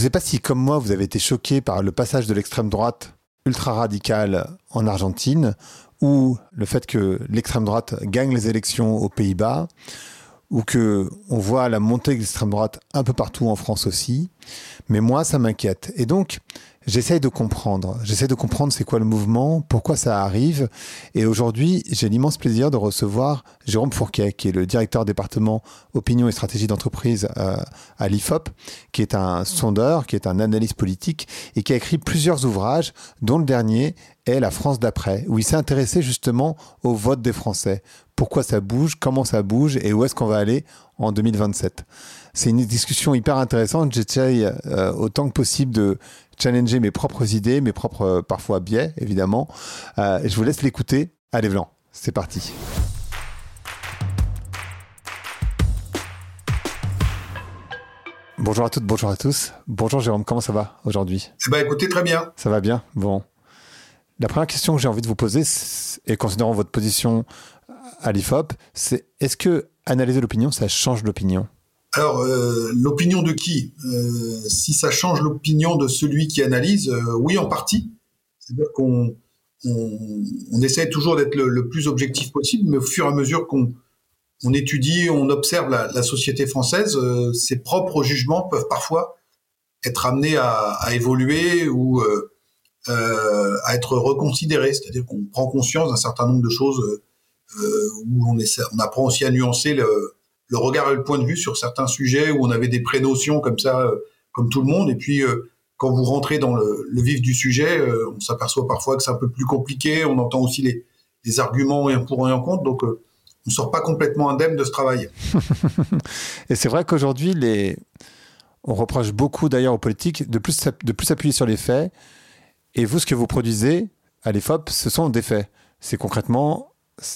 ne sais pas si, comme moi, vous avez été choqué par le passage de l'extrême droite ultra radicale en Argentine, ou le fait que l'extrême droite gagne les élections aux Pays-Bas, ou que on voit la montée de l'extrême droite un peu partout en France aussi. Mais moi, ça m'inquiète. Et donc, j'essaye de comprendre. J'essaie de comprendre c'est quoi le mouvement, pourquoi ça arrive. Et aujourd'hui, j'ai l'immense plaisir de recevoir Jérôme Fourquet, qui est le directeur département opinion et stratégie d'entreprise euh, à l'IFOP, qui est un sondeur, qui est un analyste politique et qui a écrit plusieurs ouvrages, dont le dernier est La France d'après, où il s'est intéressé justement au vote des Français. Pourquoi ça bouge, comment ça bouge et où est-ce qu'on va aller en 2027. C'est une discussion hyper intéressante. J'essaye euh, autant que possible de challenger mes propres idées, mes propres euh, parfois biais, évidemment. Euh, je vous laisse l'écouter. Allez, Blanc, c'est parti. Bonjour à toutes, bonjour à tous. Bonjour Jérôme, comment ça va aujourd'hui? Ben, écoutez, très bien. Ça va bien? Bon. La première question que j'ai envie de vous poser, et considérant votre position à l'IFOP, c'est est-ce que analyser l'opinion, ça change l'opinion? Alors, euh, l'opinion de qui? Euh, Si ça change l'opinion de celui qui analyse, euh, oui, en partie. C'est-à-dire qu'on on, essaie toujours d'être le, plus objectif possible, mais au fur et à mesure qu'on on étudie, on observe la, société française, ses propres jugements peuvent parfois être amenés à, évoluer ou à être reconsidérés. C'est-à-dire qu'on prend conscience d'un certain nombre de choses où on, essaie, on apprend aussi à nuancer le, le regard et le point de vue sur certains sujets où on avait des prénotions comme ça, euh, comme tout le monde. Et puis, euh, quand vous rentrez dans le, vif du sujet, euh, on s'aperçoit parfois que c'est un peu plus compliqué. On entend aussi les, arguments et pour et un contre. Donc, on ne sort pas complètement indemne de ce travail. et c'est vrai qu'aujourd'hui, on reproche beaucoup d'ailleurs aux politiques de plus, de plus appuyer sur les faits. Et vous, ce que vous produisez à l'EFOP, ce sont des faits. C'est concrètement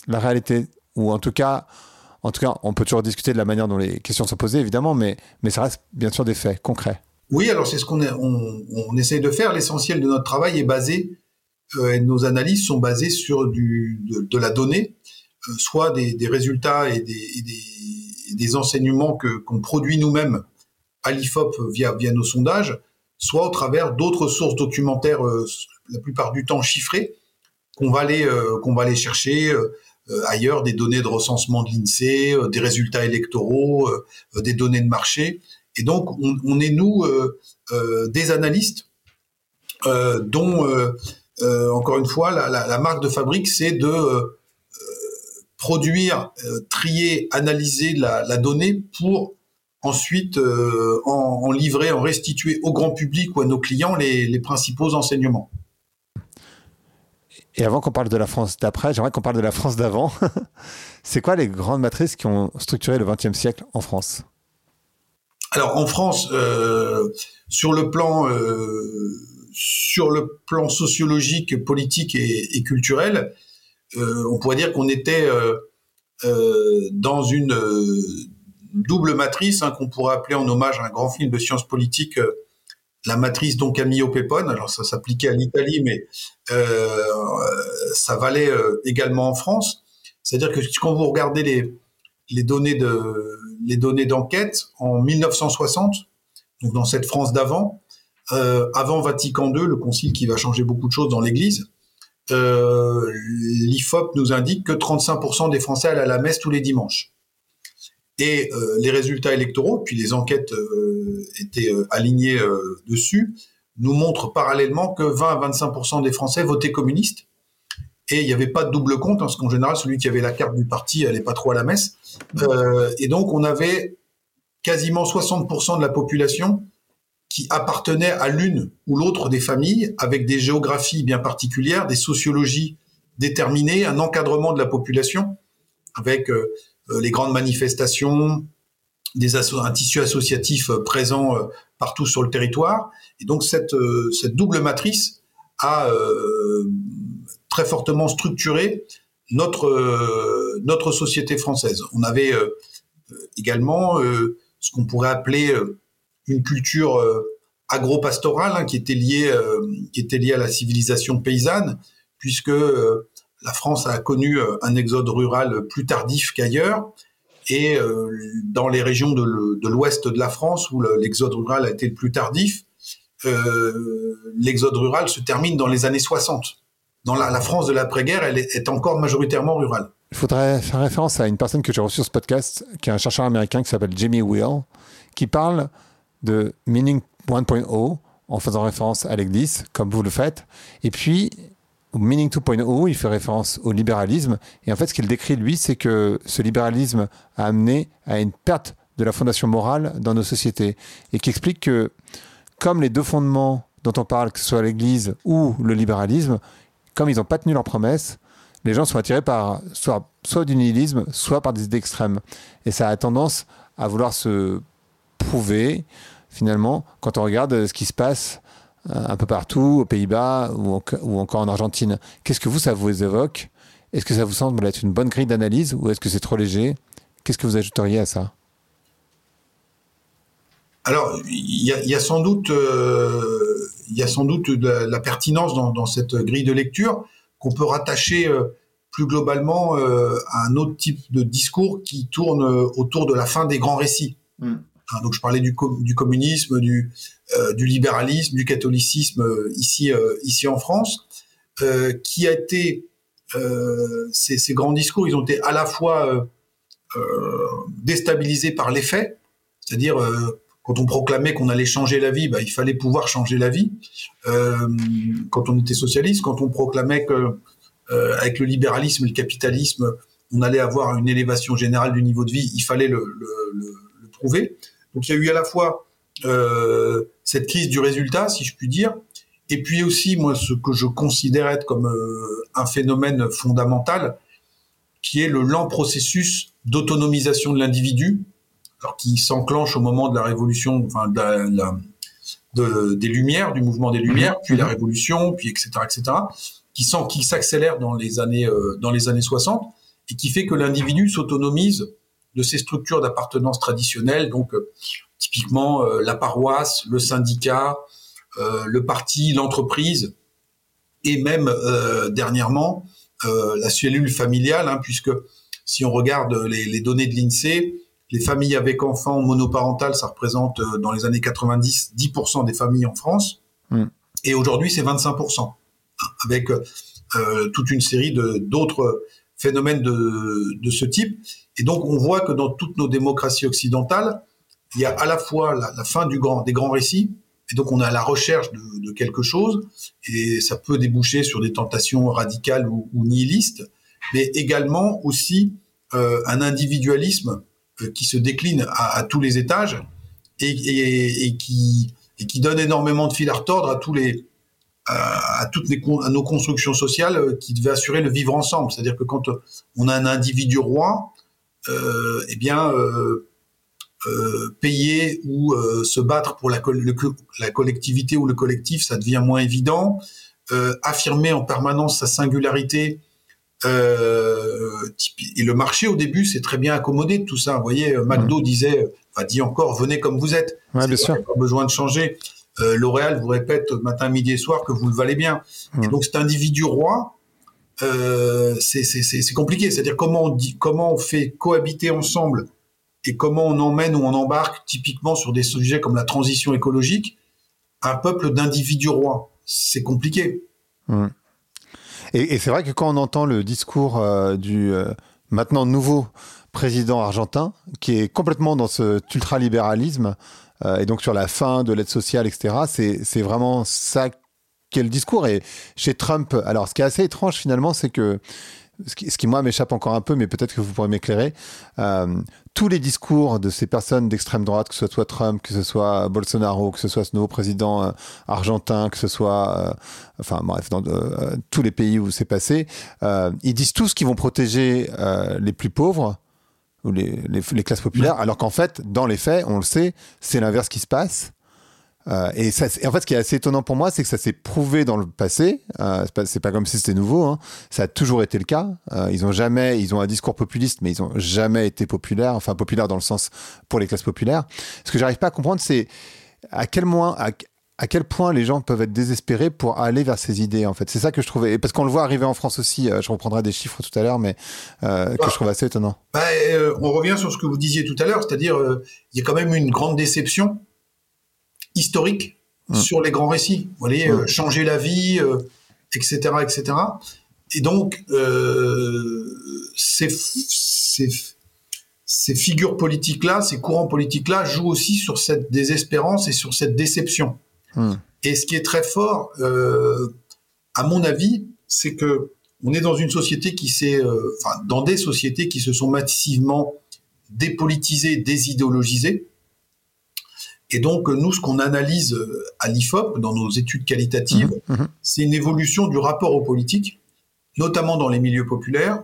la réalité, ou en tout cas, en tout cas, on peut toujours discuter de la manière dont les questions sont posées, évidemment, mais, ça reste bien sûr des faits concrets. Oui, alors c'est ce qu'on on, essaye de faire. L'essentiel de notre travail est basé, euh, et nos analyses sont basées sur de, la donnée, euh, soit des, résultats et des, enseignements qu'on produit nous-mêmes à l'IFOP via, nos sondages, soit au travers d'autres sources documentaires, euh, la plupart du temps chiffrées, qu'on va aller, chercher ailleurs des données de recensement de l'INSEE, euh, des résultats électoraux, euh, des données de marché. Et donc, on, est, nous, des analystes dont, encore une fois, la, marque de fabrique, c'est de produire, trier, analyser la, donnée pour ensuite en, livrer, en restituer au grand public ou à nos clients les principaux enseignements. Et avant qu'on parle de la France d'après, j'aimerais qu'on parle de la France d'avant. c'est quoi les grandes matrices qui ont structuré le XXe siècle en France? Alors en France, euh, sur le plan euh, sur le plan sociologique, politique et, culturel, euh, on pourrait dire qu'on était dans une double matrice hein, qu'on pourrait appeler en hommage à un grand film de sciences politiques la matrice donc Camillo Pepone, alors ça s'appliquait à l'Italie, mais euh, ça valait euh, également en France. C'est-à-dire que quand vous regardez les, les données d'enquête en 1960, donc dans cette France d'avant, euh, avant Vatican II, le concile qui va changer beaucoup de choses dans l'Église, l'IFOP nous indique que 35% des Français allaient à la messe tous les dimanches. Et euh, les résultats électoraux, puis les enquêtes euh, étaient euh, alignées dessus, nous montrent parallèlement que 20 à 25% des Français votaient communistes. Et il n'y avait pas de double compte, hein, parce qu'en général, celui qui avait la carte du parti n'allait pas trop à la messe. et donc, on avait quasiment 60% de la population qui appartenait à l'une ou l'autre des familles, avec des géographies bien particulières, des sociologies déterminées, un encadrement de la population, avec les grandes manifestations, un tissu associatif euh, présent euh, partout sur le territoire. Et donc cette, double matrice a très fortement structuré notre, société française. On avait également ce qu'on pourrait appeler une culture agro-pastorale hein, qui était qui était liée à la civilisation paysanne puisque la France a connu euh, un exode rural plus tardif qu'ailleurs. Et euh, dans les régions de l'ouest de la France, où l'exode rural a été le plus tardif, l'exode rural se termine dans les années 60. Dans la, France de l'après-guerre, elle est, encore majoritairement rurale. Il faudrait faire référence à une personne que j'ai reçue sur ce podcast, qui est un chercheur américain qui s'appelle Jimmy Will, qui parle de Meaning 1.0 en faisant référence à l'Église, comme vous le faites. Et puis, Meaning 2.0, il fait référence au libéralisme. Et en fait, ce qu'il décrit, lui, c'est que ce libéralisme a amené à une perte de la fondation morale dans nos sociétés. Et qui explique que, comme les deux fondements dont on parle, que ce soit l'Église ou le libéralisme, comme ils n'ont pas tenu leurs promesses, les gens sont attirés par soit, soit du nihilisme, soit par des idées extrêmes. Et ça a tendance à vouloir se prouver, finalement, quand on regarde ce qui se passe un peu partout, aux Pays-Bas ou, encore en Argentine. Qu'est-ce que vous, ça vous évoque? Est-ce que ça vous semble être une bonne grille d'analyse ou est-ce que c'est trop léger? Qu'est-ce que vous ajouteriez à ça? Alors, il y, a, sans doute, euh, il y a sans doute de la, pertinence dans, cette grille de lecture qu'on peut rattacher euh, plus globalement à un autre type de discours qui tourne autour de la fin des grands récits. Mm. Hein, donc je parlais du, communisme, du, euh, du, libéralisme, du catholicisme euh, ici, euh, ici en France, qui a été ces, grands discours, ils ont été à la fois déstabilisés par les faits, c'est-à-dire quand on proclamait qu'on allait changer la vie, bah, il fallait pouvoir changer la vie. quand on était socialiste, quand on proclamait que avec le libéralisme et le capitalisme, on allait avoir une élévation générale du niveau de vie, il fallait le prouver. Donc il y a eu à la fois euh, cette crise du résultat, si je puis dire, et puis aussi moi ce que je considère être comme euh, un phénomène fondamental, qui est le lent processus d'autonomisation de l'individu, qui s'enclenche au moment de la révolution, enfin de des Lumières, du mouvement des Lumières, puis la Révolution, puis etc., etc., qui qui s'accélère dans les années euh, dans les années 60 et qui fait que l'individu s'autonomise de ces structures d'appartenance traditionnelles, donc euh, typiquement euh, la paroisse, le syndicat, euh, le parti, l'entreprise, et même dernièrement la cellule familiale, hein, puisque si on regarde les, données de l'INSEE, les familles avec enfants monoparentales, ça représente dans les années 90 10% des familles en France, mm. et aujourd'hui c'est 25%, hein, avec toute une série d'autres phénomènes de, ce type. Et donc, on voit que dans toutes nos démocraties occidentales, il y a à la fois la, fin du grand, des grands récits, et donc on est à la recherche de, quelque chose, et ça peut déboucher sur des tentations radicales ou, nihilistes, mais également aussi euh, un individualisme euh, qui se décline à, tous les étages et, qui, et qui donne énormément de fil à retordre à tous les, à, toutes les, à nos constructions sociales euh, qui devaient assurer le vivre ensemble. C'est-à-dire que quand on a un individu roi, euh, eh bien, euh, euh, payer ou se battre pour la, la, collectivité ou le collectif, ça devient moins évident. affirmer en permanence sa singularité et le marché au début c'est très bien accommodé de tout ça. Vous voyez, McDo disait, enfin dit encore, venez comme vous êtes. Ouais, bien sûr. Pas besoin de changer. L'Oréal vous répète matin, midi et soir que vous le valez bien. Et donc cet individu roi, euh, c'est compliqué. C'est-à-dire comment on, dit, comment on fait cohabiter ensemble et comment on emmène ou on embarque typiquement sur des sujets comme la transition écologique un peuple d'individus rois. C'est compliqué. Mmh. Et, c'est vrai que quand on entend le discours euh, du euh, maintenant nouveau président argentin, qui est complètement dans ce ultralibéralisme, et donc sur la fin de l'aide sociale, etc., c'est vraiment ça quel discours. Et chez Trump, alors ce qui est assez étrange finalement, c'est que ce qui, moi m'échappe encore un peu, mais peut-être que vous pourrez m'éclairer. Euh, tous les discours de ces personnes d'extrême droite, que ce soit Trump, que ce soit Bolsonaro, que ce soit ce nouveau président euh, argentin, que ce soit, euh, enfin bref, dans tous les pays où c'est passé, ils disent tous qu'ils vont protéger les plus pauvres ou les, les classes populaires, alors qu'en fait, dans les faits, on le sait, c'est l'inverse qui se passe. Euh, et, ça, en fait, ce qui est assez étonnant pour moi, c'est que ça s'est prouvé dans le passé. Euh, c'est pas, comme si c'était nouveau. Hein. Ça a toujours été le cas. Euh, ils ont jamais, ils ont un discours populiste, mais ils ont jamais été populaires. Enfin, populaires dans le sens pour les classes populaires. Ce que j'arrive pas à comprendre, c'est à quel à, quel point les gens peuvent être désespérés pour aller vers ces idées. En fait, c'est ça que je trouvais. Parce qu'on le voit arriver en France aussi. je reprendrai des chiffres tout à l'heure, mais que je trouve assez étonnant. Bah, on revient sur ce que vous disiez tout à l'heure, c'est-à-dire il y a quand même une grande déception historique mmh. sur les grands récits. Vous voyez, mmh. changer la vie, etc., etc. Et donc, ces, ces, ces figures politiques-là, ces courants politiques-là jouent aussi sur cette désespérance et sur cette déception. Et ce qui est très fort, euh, à mon avis, c'est que on est dans une société qui s'est, euh, enfin, dans des sociétés qui se sont massivement dépolitisées, désidéologisées. Et donc, nous, ce qu'on analyse euh, à l'IFOP, dans nos études qualitatives, hmm. Hmm. c'est une évolution du rapport aux politiques, notamment dans les milieux populaires,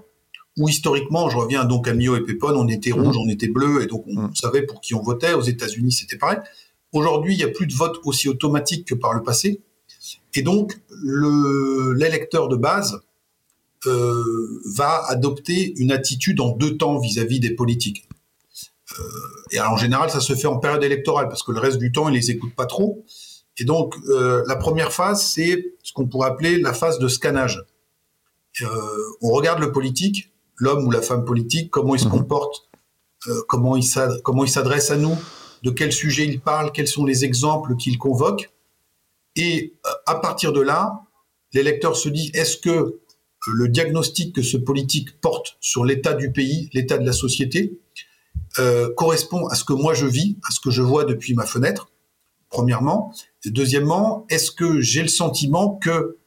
où historiquement, je reviens donc à Mio et Pépon, on était rouge, on était bleu, et donc on savait pour qui on votait. Aux États-Unis, c'était pareil. Aujourd'hui, il n'y a plus de vote aussi automatique que par le passé. Et donc, l'électeur de base euh, va adopter une attitude en deux temps vis-à-vis des politiques. Euh, et en général, ça se fait en période électorale, parce que le reste du temps, il les écoute pas trop. Et donc, euh, la première phase, c'est ce qu'on pourrait appeler la phase de scannage. on regarde le politique, l'homme ou la femme politique, comment il se mhm. comporte, comment il s'adresse à nous, de quel sujet il parle, quels sont les exemples qu'il convoque. Et euh, à partir de là, l'électeur se dit, est-ce que euh, le diagnostic que ce politique porte sur l'état du pays, l'état de la société, euh, correspond à ce que moi je vis, à ce que je vois depuis ma fenêtre, premièrement. Deuxièmement, est-ce que j'ai le sentiment que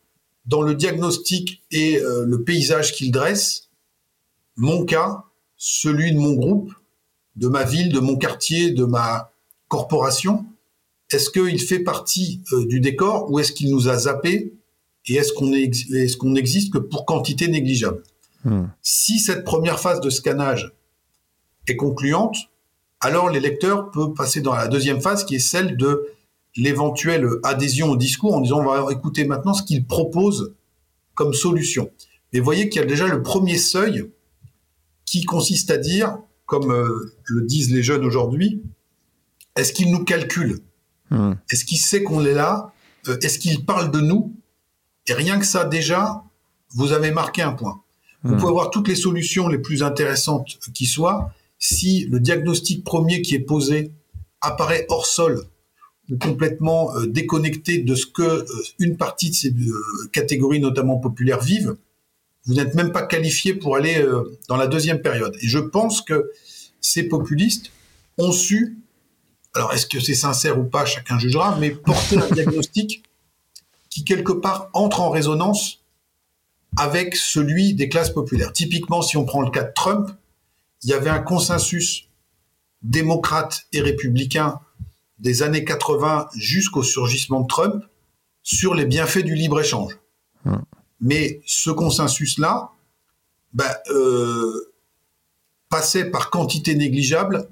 dans le diagnostic et le paysage qu'il dresse, mon cas, celui de mon groupe, de ma ville, de mon quartier, de ma corporation Est-ce qu'il fait partie euh, du décor ou est-ce qu'il nous a zappé et est-ce qu'on est, n'existe que pour quantité négligeable? Hmm. Si cette première phase de scannage est concluante, alors l'électeur peut passer dans la deuxième phase qui est celle de l'éventuelle adhésion au discours en disant on va écouter maintenant ce qu'il propose comme solution. Mais voyez qu'il y a déjà le premier seuil qui consiste à dire comme euh, le disent les jeunes aujourd'hui, est-ce qu'il nous calcule hmm. Est-ce qu'il sait qu'on est là euh, Est-ce qu'il parle de nous Et rien que ça, déjà, vous avez marqué un point. Vous hmm. pouvez avoir toutes les solutions les plus intéressantes qui soient. Si le diagnostic premier qui est posé apparaît hors sol ou complètement euh, déconnecté de ce que une partie de ces catégories, notamment populaires, vivent, vous n'êtes même pas qualifié pour aller euh, dans la deuxième période. Et je pense que ces populistes ont su, alors est-ce que c'est sincère ou pas, chacun jugera, mais porter un diagnostic qui quelque part entre en résonance avec celui des classes populaires. Typiquement, si on prend le cas de Trump, il y avait un consensus démocrate et républicain des années 80 jusqu'au surgissement de Trump sur les bienfaits du libre-échange. Hum. Mais ce consensus-là ben, euh, passait par quantité négligeable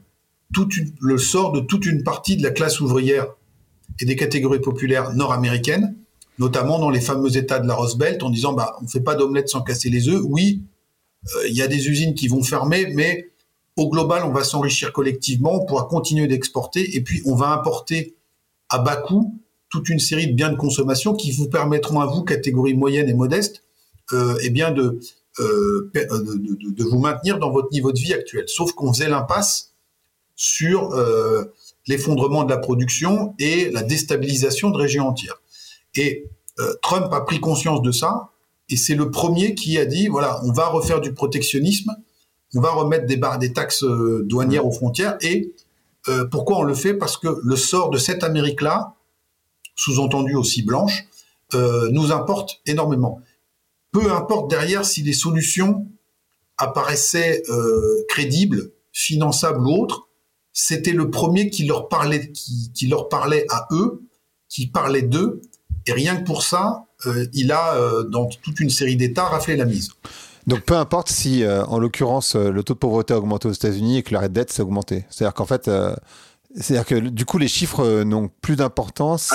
le sort de toute une partie de la classe ouvrière et des catégories populaires nord-américaines, notamment dans les fameux États de la Rose Belt, en disant bah, on ne fait pas d'omelette sans casser les œufs. Oui, euh, il y a des usines qui vont fermer, mais au global, on va s'enrichir collectivement, on pourra continuer d'exporter, et puis on va importer à bas coût toute une série de biens de consommation qui vous permettront à vous, catégorie moyenne et modeste, euh, eh bien euh, euh, de, de, vous maintenir dans votre niveau de vie actuel. Sauf qu'on faisait l'impasse sur euh, l'effondrement de la production et la déstabilisation de régions entières. Et Trump a pris conscience de ça, et c'est le premier qui a dit, voilà, on va refaire du protectionnisme, on va remettre des, barres, des taxes douanières aux frontières, et pourquoi on le fait? Parce que le sort de cette Amérique-là, sous-entendu aussi blanche, euh, nous importe énormément. Peu importe derrière si les solutions apparaissaient euh, crédibles, finançables ou autres, c'était le premier qui leur parlait, qui, leur parlait à eux, qui parlait d'eux, et rien que pour ça, euh, il a dans toute une série d'États raflé la mise. Donc peu importe si, en l'occurrence, le taux de pauvreté a augmenté aux États-Unis et que la dette s'est augmentée. C'est-à-dire qu'en fait, c'est-à-dire que du coup, les chiffres euh, n'ont plus d'importance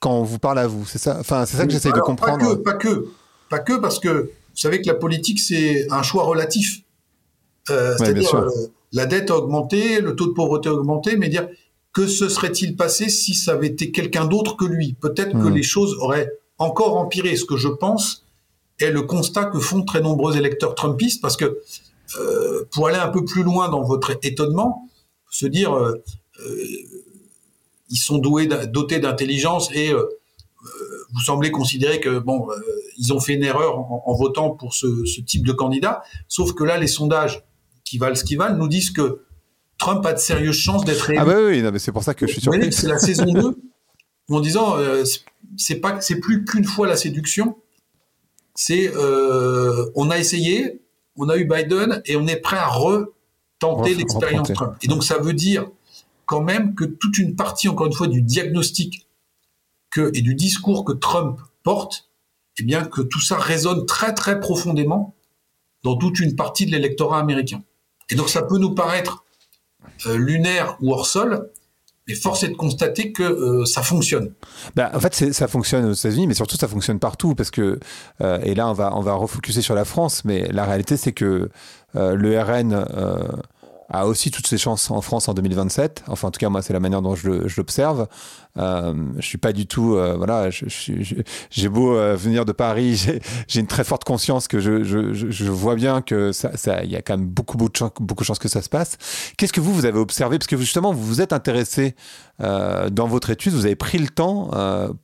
quand on vous parle à vous. C'est ça, enfin, c'est ça que j'essaie de comprendre. Pas que, pas que, pas que, parce que vous savez que la politique c'est un choix relatif. Euh, C'est-à-dire euh, la dette a augmenté, le taux de pauvreté a augmenté, mais dire que se serait-il passé si ça avait été quelqu'un d'autre que lui? Peut-être que hmm. les choses auraient encore empiré. Ce que je pense est le constat que font très nombreux électeurs trumpistes, parce que euh, pour aller un peu plus loin dans votre étonnement, se dire ils sont doués, dotés d'intelligence et vous semblez considérer que bon, ils ont fait une erreur en, votant pour ce, ce, type de candidat. Sauf que là, les sondages qui valent ce qu'ils valent nous disent que Trump a de sérieuses chances d'être élu. Ah bah oui, mais c'est pour ça que je suis surpris. C'est la saison 2 en disant euh, c'est pas c'est plus qu'une fois la séduction. C'est euh, on a essayé, on a eu Biden et on est prêt à retenter l'expérience Trump. Et donc ça veut dire quand même que toute une partie encore une fois du diagnostic et du discours que Trump porte, eh bien que tout ça résonne très très profondément dans toute une partie de l'électorat américain. Et donc ça peut nous paraître euh, lunaire ou hors sol, mais force est de constater que euh, ça fonctionne. Bah, en fait, ça fonctionne aux États-Unis, mais surtout ça fonctionne partout parce que euh, et là on va on va refocuser sur la France, mais la réalité c'est que le RN a aussi toutes ses chances en France en 2027. Enfin, en tout cas, moi, c'est la manière dont je, l'observe. Euh, je suis pas du tout, euh, voilà, j'ai beau euh, venir de Paris, j'ai une très forte conscience que je, je, vois bien que ça, il y a quand même beaucoup, de chances, beaucoup de chances que ça se passe. Qu'est-ce que vous, vous avez observé? Parce que justement, vous vous êtes intéressé euh, dans votre étude, vous avez pris le temps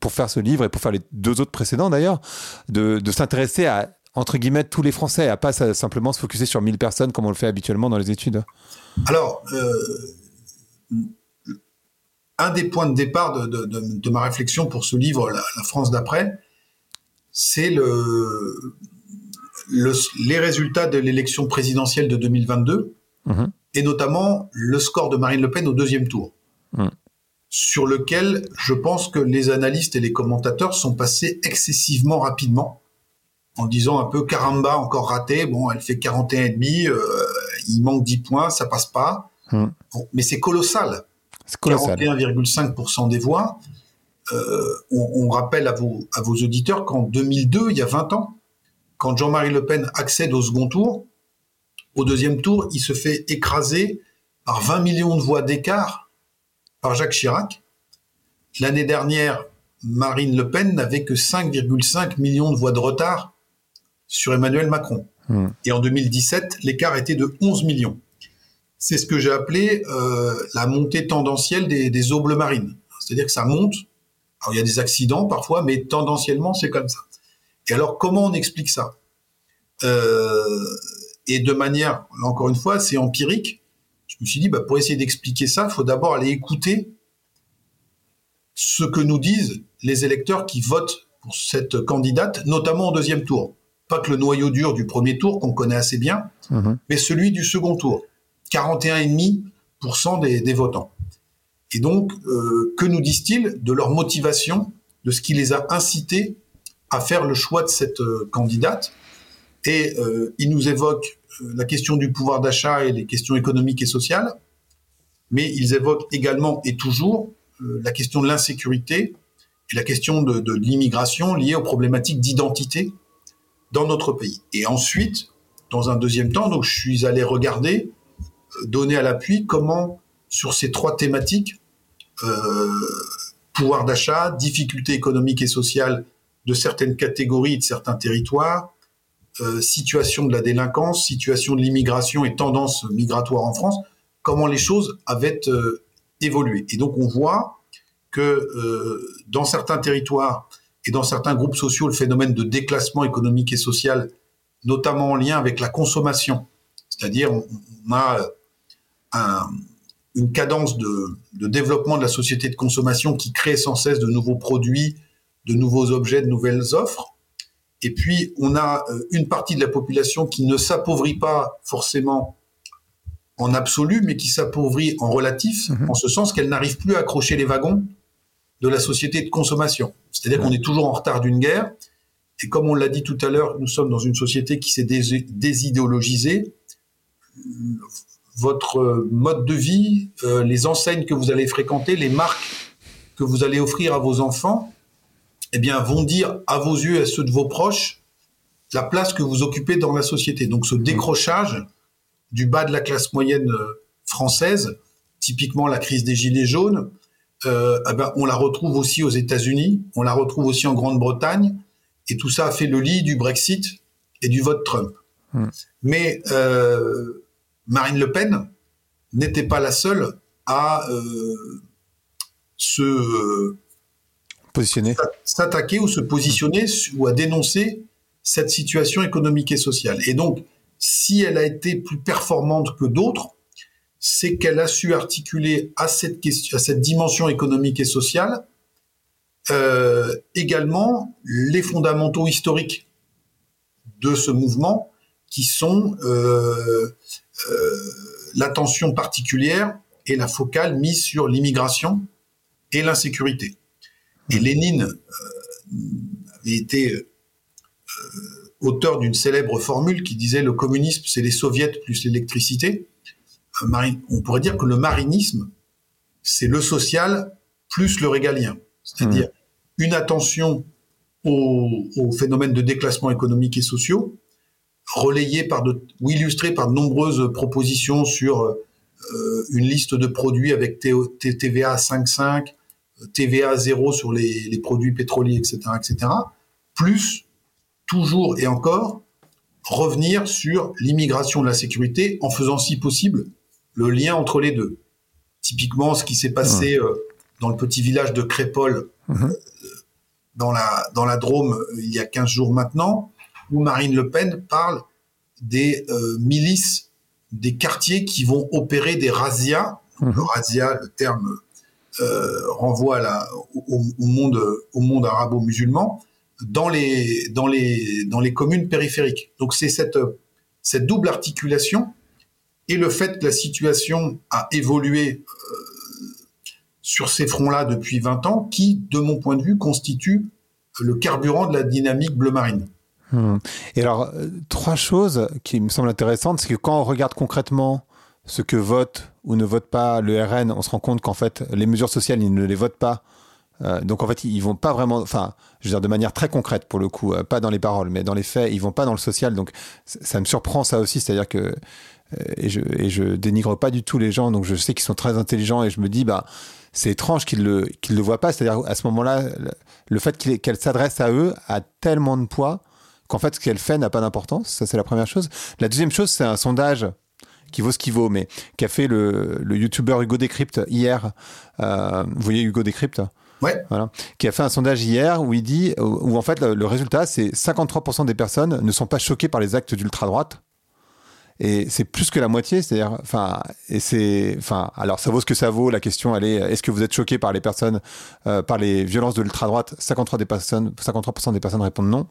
pour faire ce livre et pour faire les deux autres précédents d'ailleurs, de, de s'intéresser à entre guillemets tous les Français, à pas simplement se focuser sur 1000 personnes comme on le fait habituellement dans les études Alors, euh, un des points de départ de, ma réflexion pour ce livre, La, France d'après, c'est le, les résultats de l'élection présidentielle de 2022 mhm. et notamment le score de Marine Le Pen au deuxième tour. Mhm. sur lequel je pense que les analystes et les commentateurs sont passés excessivement rapidement en disant un peu caramba, encore raté. Bon, elle fait 41 et demi, euh, il manque 10 points, ça passe pas. Hmm. mais c'est colossal. C'est colossal. 41,5% des voix. Euh, on, rappelle à vos, à vos auditeurs qu'en 2002, il y a 20 ans, quand Jean-Marie Le Pen accède au second tour, au deuxième tour, il se fait écraser par 20 millions de voix d'écart par Jacques Chirac. L'année dernière, Marine Le Pen n'avait que 5,5 millions de voix de retard sur Emmanuel Macron. Hmm. Et en 2017, l'écart était de 11 millions. C'est ce que j'ai appelé euh, la montée tendancielle des, des eaux bleues marines. C'est-à-dire que ça monte. Alors il y a des accidents parfois, mais tendanciellement c'est comme ça. Et alors comment on explique ça? Euh, Et de manière, là encore une fois, c'est empirique. Je me suis dit, bah, pour essayer d'expliquer ça, il faut d'abord aller écouter ce que nous disent les électeurs qui votent pour cette candidate, notamment au deuxième tour pas que le noyau dur du premier tour qu'on connaît assez bien, mhm. mais celui du second tour, 41,5% des, des votants. Et donc, euh, que nous disent-ils de leur motivation, de ce qui les a incités à faire le choix de cette euh, candidate? Et euh, ils nous évoquent la question du pouvoir d'achat et les questions économiques et sociales, mais ils évoquent également et toujours la question de l'insécurité et la question de, de l'immigration liée aux problématiques d'identité dans notre pays. Et ensuite, dans un deuxième temps, donc je suis allé regarder, euh, donner à l'appui comment sur ces trois thématiques, euh, pouvoir d'achat, difficultés économiques et sociales de certaines catégories, de certains territoires, euh, situation de la délinquance, situation de l'immigration et tendance migratoire en France, comment les choses avaient évolué. Et donc on voit que dans certains territoires, et dans certains groupes sociaux le phénomène de déclassement économique et social, notamment en lien avec la consommation. C'est-à-dire, on, a euh, une cadence de, développement de la société de consommation qui crée sans cesse de nouveaux produits, de nouveaux objets, de nouvelles offres. Et puis, on a euh, une partie de la population qui ne s'appauvrit pas forcément en absolu, mais qui s'appauvrit en relatif, mmh en ce sens qu'elle n'arrive plus à accrocher les wagons de la société de consommation. C'est-à-dire qu'on est toujours en retard d'une guerre. Et comme on l'a dit tout à l'heure, nous sommes dans une société qui s'est désidéologisée. Votre mode de vie, euh, les enseignes que vous allez fréquenter, les marques que vous allez offrir à vos enfants, eh bien, vont dire à vos yeux et à ceux de vos proches la place que vous occupez dans la société. Donc, ce décrochage du bas de la classe moyenne euh, française, typiquement la crise des gilets jaunes, euh, eh ben, on la retrouve aussi aux États-Unis, on la retrouve aussi en Grande-Bretagne, et tout ça a fait le lit du Brexit et du vote Trump. Hmm. Mais euh, Marine Le Pen n'était pas la seule à euh, se positionner, s'attaquer ou se positionner ou à dénoncer cette situation économique et sociale. Et donc, si elle a été plus performante que d'autres, c'est qu'elle a su articuler à cette dimension économique et sociale, euh, également les fondamentaux historiques de ce mouvement, qui sont euh, euh, l'attention particulière et la focale mise sur l'immigration et l'insécurité. Et Lénine avait été auteur d'une célèbre formule qui disait le communisme, c'est les soviets plus l'électricité. On pourrait dire que le marinisme, c'est le social plus le régalien. C'est-à-dire mmh. une attention aux, aux, phénomènes de déclassement économique et sociaux, relayés par de, ou illustrés par de nombreuses propositions sur euh, une liste de produits avec TVA 5.5, TVA zéro sur les, les, produits pétroliers, etc., etc., plus toujours et encore revenir sur l'immigration de la sécurité en faisant si possible le lien entre les deux. Typiquement, ce qui s'est passé euh, dans le petit village de Crépole, mmh. euh, dans, la, dans la Drôme, euh, il y a 15 jours maintenant, où Marine Le Pen parle des euh, milices des quartiers qui vont opérer des razzias. Mmh. Le razzia, le terme euh, renvoie à la, au, au, monde, au monde arabo-musulman dans les, dans, les, dans les communes périphériques. Donc c'est cette, cette double articulation et le fait que la situation a évolué euh, sur ces fronts-là depuis 20 ans qui, de mon point de vue, constitue le carburant de la dynamique bleu marine. Hmm. Et alors, euh, trois choses qui me semblent intéressantes, c'est que quand on regarde concrètement ce que vote ou ne vote pas le RN, on se rend compte qu'en fait, les mesures sociales, ils ne les votent pas. Euh, donc en fait, ils vont pas vraiment, enfin, je veux dire de manière très concrète pour le coup, pas dans les paroles, mais dans les faits, ils vont pas dans le social. Donc ça me surprend ça aussi, c'est-à-dire que et je et je dénigre pas du tout les gens, donc je sais qu'ils sont très intelligents et je me dis bah c'est étrange qu'ils le qu'ils le voient pas, c'est-à-dire à ce moment-là, le, fait qu'elle s'adresse à eux a tellement de poids qu'en fait ce qu'elle fait n'a pas d'importance. Ça c'est la première chose. La deuxième chose, c'est un sondage qui vaut ce qu'il vaut, mais qu'a fait le, le youtubeur Hugo Décrypte hier. Euh, vous voyez Hugo Décrypte Ouais. Voilà. Qui a fait un sondage hier où il dit, où en fait le, le résultat c'est 53% des personnes ne sont pas choquées par les actes d'ultra droite. Et c'est plus que la moitié, c'est-à-dire, enfin, et c'est, enfin, alors ça vaut ce que ça vaut. La question, elle est, est-ce que vous êtes choqué par les personnes, euh, par les violences de l'ultra droite 53 des personnes, 53% des personnes répondent non.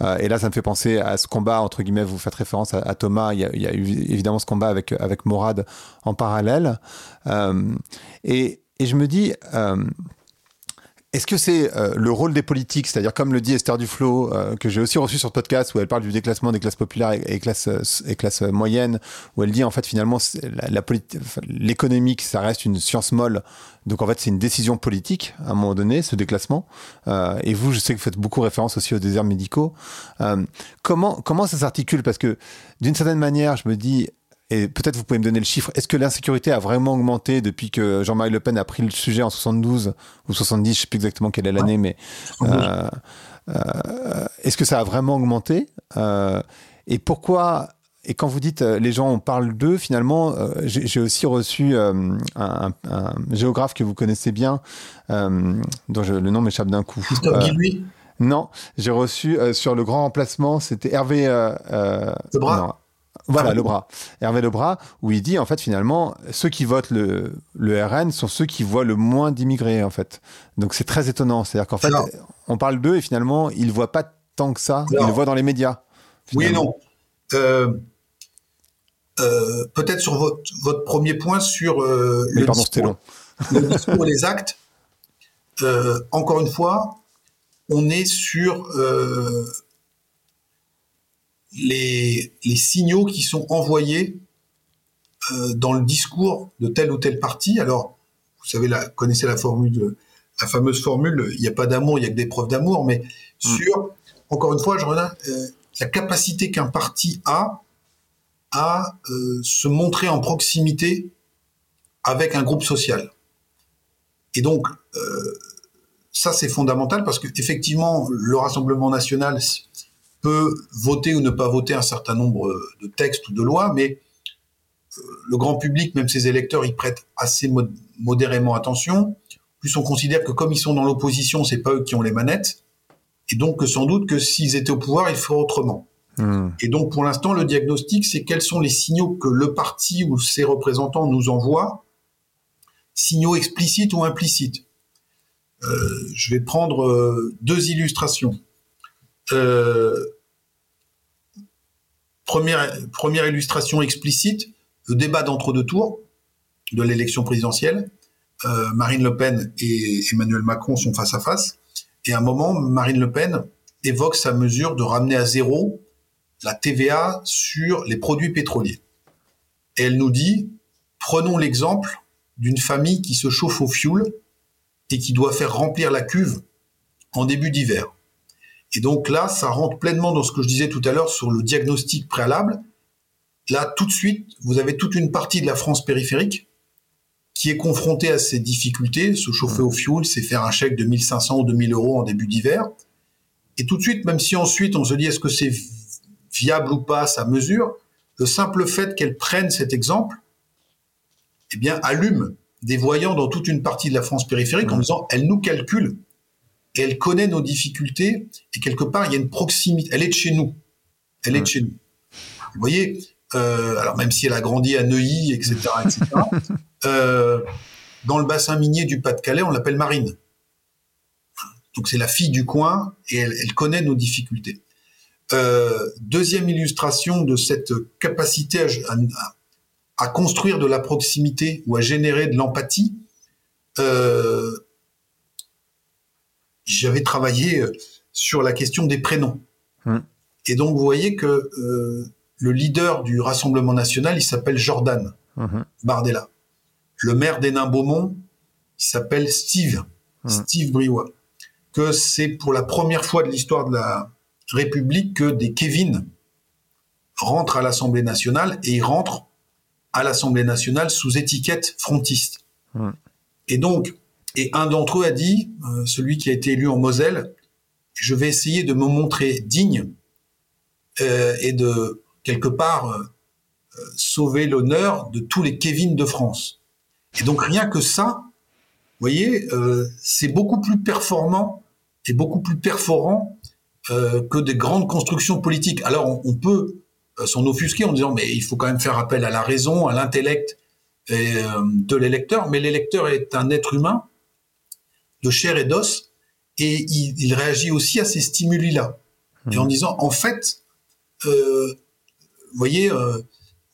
Euh, et là, ça me fait penser à ce combat entre guillemets. Vous faites référence à, Thomas. Il y, a, il y, a, eu évidemment ce combat avec avec Morad en parallèle. Euh, et, et je me dis. Euh, est-ce que c'est euh, le rôle des politiques, c'est-à-dire comme le dit Esther Duflo, euh, que j'ai aussi reçu sur ce podcast, où elle parle du déclassement des classes populaires et, et classes, euh, et classes moyennes, où elle dit en fait finalement l'économique, ça reste une science molle, donc en fait c'est une décision politique à un moment donné, ce déclassement. Euh, et vous, je sais que vous faites beaucoup référence aussi aux déserts médicaux. Euh, comment comment ça s'articule? Parce que d'une certaine manière, je me dis et peut-être vous pouvez me donner le chiffre. Est-ce que l'insécurité a vraiment augmenté depuis que Jean-Marie Le Pen a pris le sujet en 72 ou 70 Je ne sais plus exactement quelle est l'année, mais euh, euh, est-ce que ça a vraiment augmenté? Euh, Et pourquoi et quand vous dites les gens on parle d'eux, finalement, j'ai aussi reçu un, un, géographe que vous connaissez bien, dont je, le nom m'échappe d'un coup. Non, j'ai reçu sur le grand remplacement, c'était Hervé. Voilà, ah, le bras. Hervé Lebras, où il dit, en fait, finalement, ceux qui votent le, le RN sont ceux qui voient le moins d'immigrés, en fait. Donc c'est très étonnant. C'est-à-dire qu'en fait, on parle d'eux et finalement, ils ne voient pas tant que ça. Ils le voient dans les médias. Finalement. Oui et non. Euh, euh, Peut-être sur votre, votre, premier point sur euh, le, pardon, discours, long. le discours et les actes. Encore une fois, on est sur les, les, signaux qui sont envoyés euh, dans le discours de tel ou tel parti. Alors, vous savez, la, connaissez la formule, la fameuse formule, il n'y a pas d'amour, il n'y a que des preuves d'amour, mais mmh. sur, encore une fois, je euh, la capacité qu'un parti a à euh, se montrer en proximité avec un groupe social. Et donc, ça c'est fondamental parce que effectivement, le Rassemblement national peut voter ou ne pas voter un certain nombre de textes ou de lois, mais le grand public, même ses électeurs, y prêtent assez mod modérément attention. plus on considère que comme ils sont dans l'opposition, c'est pas eux qui ont les manettes, et donc que sans doute que s'ils étaient au pouvoir, ils feraient autrement. Hmm. Et donc pour l'instant, le diagnostic, c'est quels sont les signaux que le parti ou ses représentants nous envoient, signaux explicites ou implicites. Euh, je vais prendre euh, deux illustrations. Euh, première, illustration explicite, le débat d'entre-deux tours de l'élection présidentielle. Marine Le Pen et Emmanuel Macron sont face à face. Et à un moment, Marine Le Pen évoque sa mesure de ramener à zéro la TVA sur les produits pétroliers. Elle nous dit, prenons l'exemple d'une famille qui se chauffe au fioul et qui doit faire remplir la cuve en début d'hiver. Et donc là, ça rentre pleinement dans ce que je disais tout à l'heure sur le diagnostic préalable. Là, tout de suite, vous avez toute une partie de la France périphérique qui est confrontée à ces difficultés. Se chauffer au fioul, c'est faire un chèque de 1500 ou 2000 euros en début d'hiver. Et tout de suite, même si ensuite on se dit est-ce que c'est viable ou pas sa mesure, le simple fait qu'elle prenne cet exemple, eh bien, allume des voyants dans toute une partie de la France périphérique en disant elle nous calcule et elle connaît nos difficultés et quelque part il y a une proximité. Elle est de chez nous. Elle est de chez nous. Vous voyez, euh, alors même si elle a grandi à Neuilly, etc., etc. euh, dans le bassin minier du Pas-de-Calais, on l'appelle Marine. Donc c'est la fille du coin et elle, elle connaît nos difficultés. Euh, deuxième illustration de cette capacité à, à, construire de la proximité ou à générer de l'empathie. Euh, J'avais travaillé euh, sur la question des prénoms. Hum. Et donc vous voyez que euh, le leader du Rassemblement national, il s'appelle Jordan hum. Bardella. Le maire d'Hénin-Beaumont, il s'appelle Steve, hum. Steve Briouat. Que c'est pour la première fois de l'histoire de la, République que des Kevin rentrent à l'Assemblée nationale et ils rentrent à l'Assemblée nationale sous étiquette frontiste. Et donc, et un d'entre eux a dit, euh, celui qui a été élu en Moselle, je vais essayer de me montrer digne euh, et de quelque part euh, sauver l'honneur de tous les Kevin de France. Et donc rien que ça, vous voyez, c'est beaucoup plus performant et beaucoup plus perforant que des grandes constructions politiques. Alors on, peut s'en offusquer en disant mais il faut quand même faire appel à la raison, à l'intellect de l'électeur, mais l'électeur est un être humain de chair et d'os et il, réagit aussi à ces stimuli-là. Et en mmh. disant en fait, vous voyez,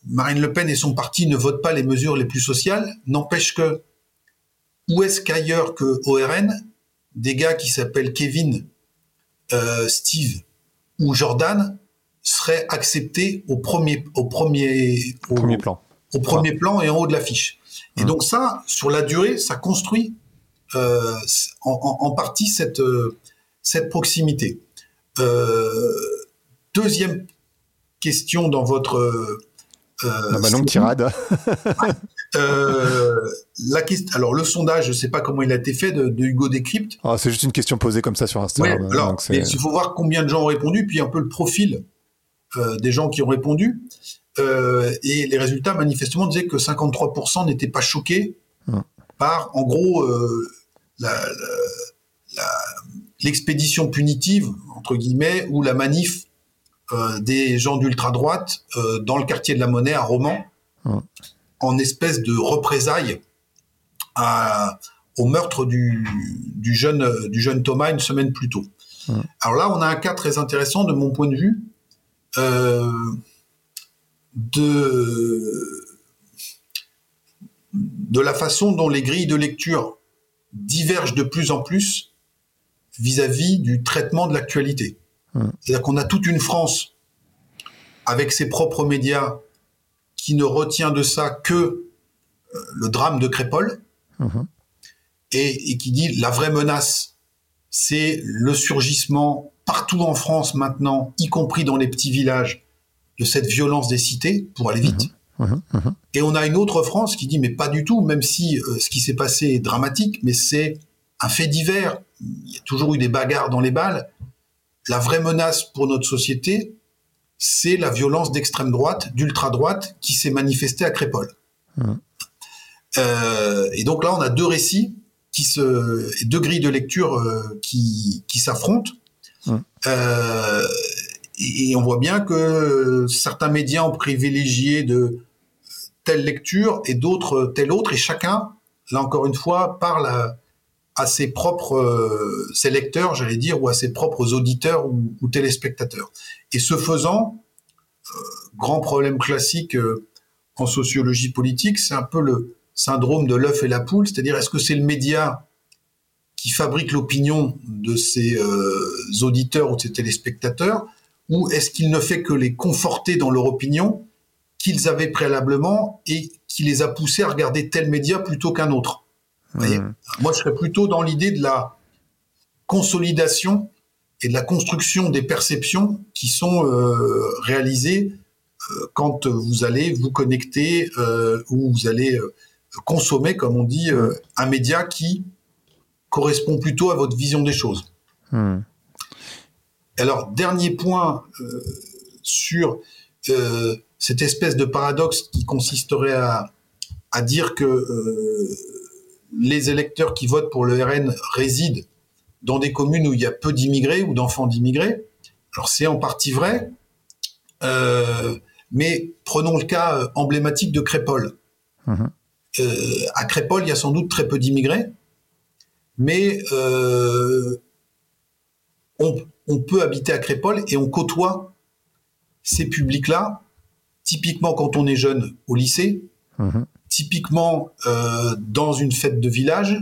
Marine Le Pen et son parti ne votent pas les mesures les plus sociales, n'empêche que où est-ce qu'ailleurs que ORN, des gars qui s'appellent Kevin euh, Steve ou Jordan seraient acceptés au premier, au premier, premier plan, au premier plan et en haut de l'affiche. Et donc ça, sur la durée, ça construit euh, en, partie cette euh, cette proximité. deuxième question dans votre euh, bah longue tirade. euh, la question, alors le sondage, je ne sais pas comment il a été fait de, de Hugo Décrypte. Ah, c'est juste une question posée comme ça sur Instagram. Ouais, alors, il faut voir combien de gens ont répondu, puis un peu le profil euh, des gens qui ont répondu. Euh, et les résultats manifestement disaient que 53% n'étaient pas choqués hum. par, en gros, euh, l'expédition punitive entre guillemets ou la manif euh, des gens d'ultra droite euh, dans le quartier de la Monnaie à Romans, en espèce de représailles au meurtre du, jeune, du jeune Thomas une semaine plus tôt. Alors là, on a un cas très intéressant de mon point de vue euh, de de la façon dont les grilles de lecture divergent de plus en plus vis à -vis du traitement de l'actualité. C'est-à-dire qu'on a toute une France avec ses propres médias qui ne retient de ça que euh, le drame de Crépole mhm. et, qui dit la vraie menace, c'est le surgissement partout en France maintenant, y compris dans les petits villages, de cette violence des cités pour aller vite. Mhm. Mhm. Et on a une autre France qui dit mais pas du tout, même si euh, ce qui s'est passé est dramatique, mais c'est un fait divers. Il y a toujours eu des bagarres dans les balles la vraie menace pour notre société, c'est la violence d'extrême droite, d'ultra droite, qui s'est manifestée à Crépole. Mmh. Euh, et donc là, on a deux récits qui se, deux grilles de lecture euh, qui, qui s'affrontent. Euh, et, on voit bien que certains médias ont privilégié de telle lecture et d'autres telle autre, et chacun, là encore une fois, parle à, ses propres euh, ses lecteurs, j'allais dire, ou à ses propres auditeurs ou, téléspectateurs. Et ce faisant, euh, grand problème classique euh, en sociologie politique, c'est un peu le syndrome de l'œuf et la poule, c'est-à-dire est-ce que c'est le média qui fabrique l'opinion de ses auditeurs ou de ses téléspectateurs, ou est-ce qu'il ne fait que les conforter dans leur opinion qu'ils avaient préalablement et qui les a poussés à regarder tel média plutôt qu'un autre mmh. Moi, je serais plutôt dans l'idée de la consolidation et de la construction des perceptions qui sont euh, réalisées euh, quand vous allez vous connecter euh, ou vous allez consommer, comme on dit, un média qui correspond plutôt à votre vision des choses. Mmh. Alors, dernier point sur cette espèce de paradoxe qui consisterait à, à dire que euh, les électeurs qui votent pour le RN résident dans des communes où il y a peu d'immigrés ou d'enfants d'immigrés. Alors c'est en partie vrai, euh, mais prenons le cas euh, emblématique de Crépole. Mmh. Euh, à Crépole, il y a sans doute très peu d'immigrés, mais on, on peut habiter à Crépole et on côtoie ces publics-là, typiquement quand on est jeune au lycée, mmh. typiquement euh, dans une fête de village,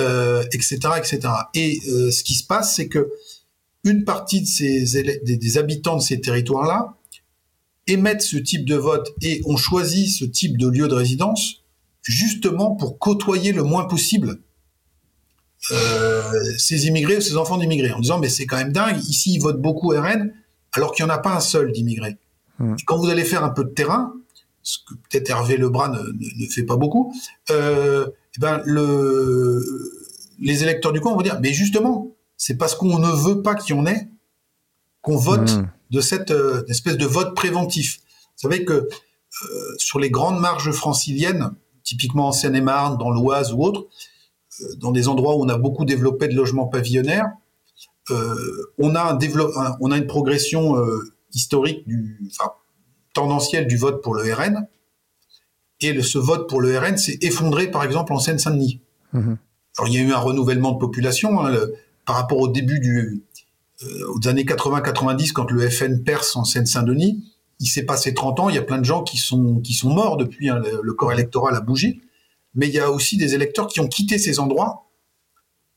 euh, etc., etc. Et euh, ce qui se passe, c'est que une partie de ces des, des habitants de ces territoires-là émettent ce type de vote et ont choisi ce type de lieu de résidence justement pour côtoyer le moins possible ces immigrés ou ces enfants d'immigrés, en disant mais c'est quand même dingue, ici ils votent beaucoup RN, alors qu'il n'y en a pas un seul d'immigrés. Mmh. Quand vous allez faire un peu de terrain, ce que peut-être Hervé Lebrun ne, ne, ne, fait pas beaucoup, euh, eh ben le, les électeurs du coin vont dire mais justement, c'est parce qu'on ne veut pas qu'il y en ait qu'on vote mmh. de cette euh, espèce de vote préventif. Vous savez que euh, sur les grandes marges franciliennes, typiquement en Seine-et-Marne, dans l'Oise ou autre, dans des endroits où on a beaucoup développé de logements pavillonnaires, on, a un un, on a une progression historique, du, enfin, tendancielle du vote pour le RN. Et le, ce vote pour le RN s'est effondré, par exemple, en Seine-Saint-Denis. Mmh. Alors, il y a eu un renouvellement de population hein, le, par rapport au début du, euh, aux années 80-90, quand le FN perce en Seine-Saint-Denis. Il s'est passé 30 ans, il y a plein de gens qui sont, qui sont morts depuis, hein, le, le corps électoral a bougé mais il y a aussi des électeurs qui ont quitté ces endroits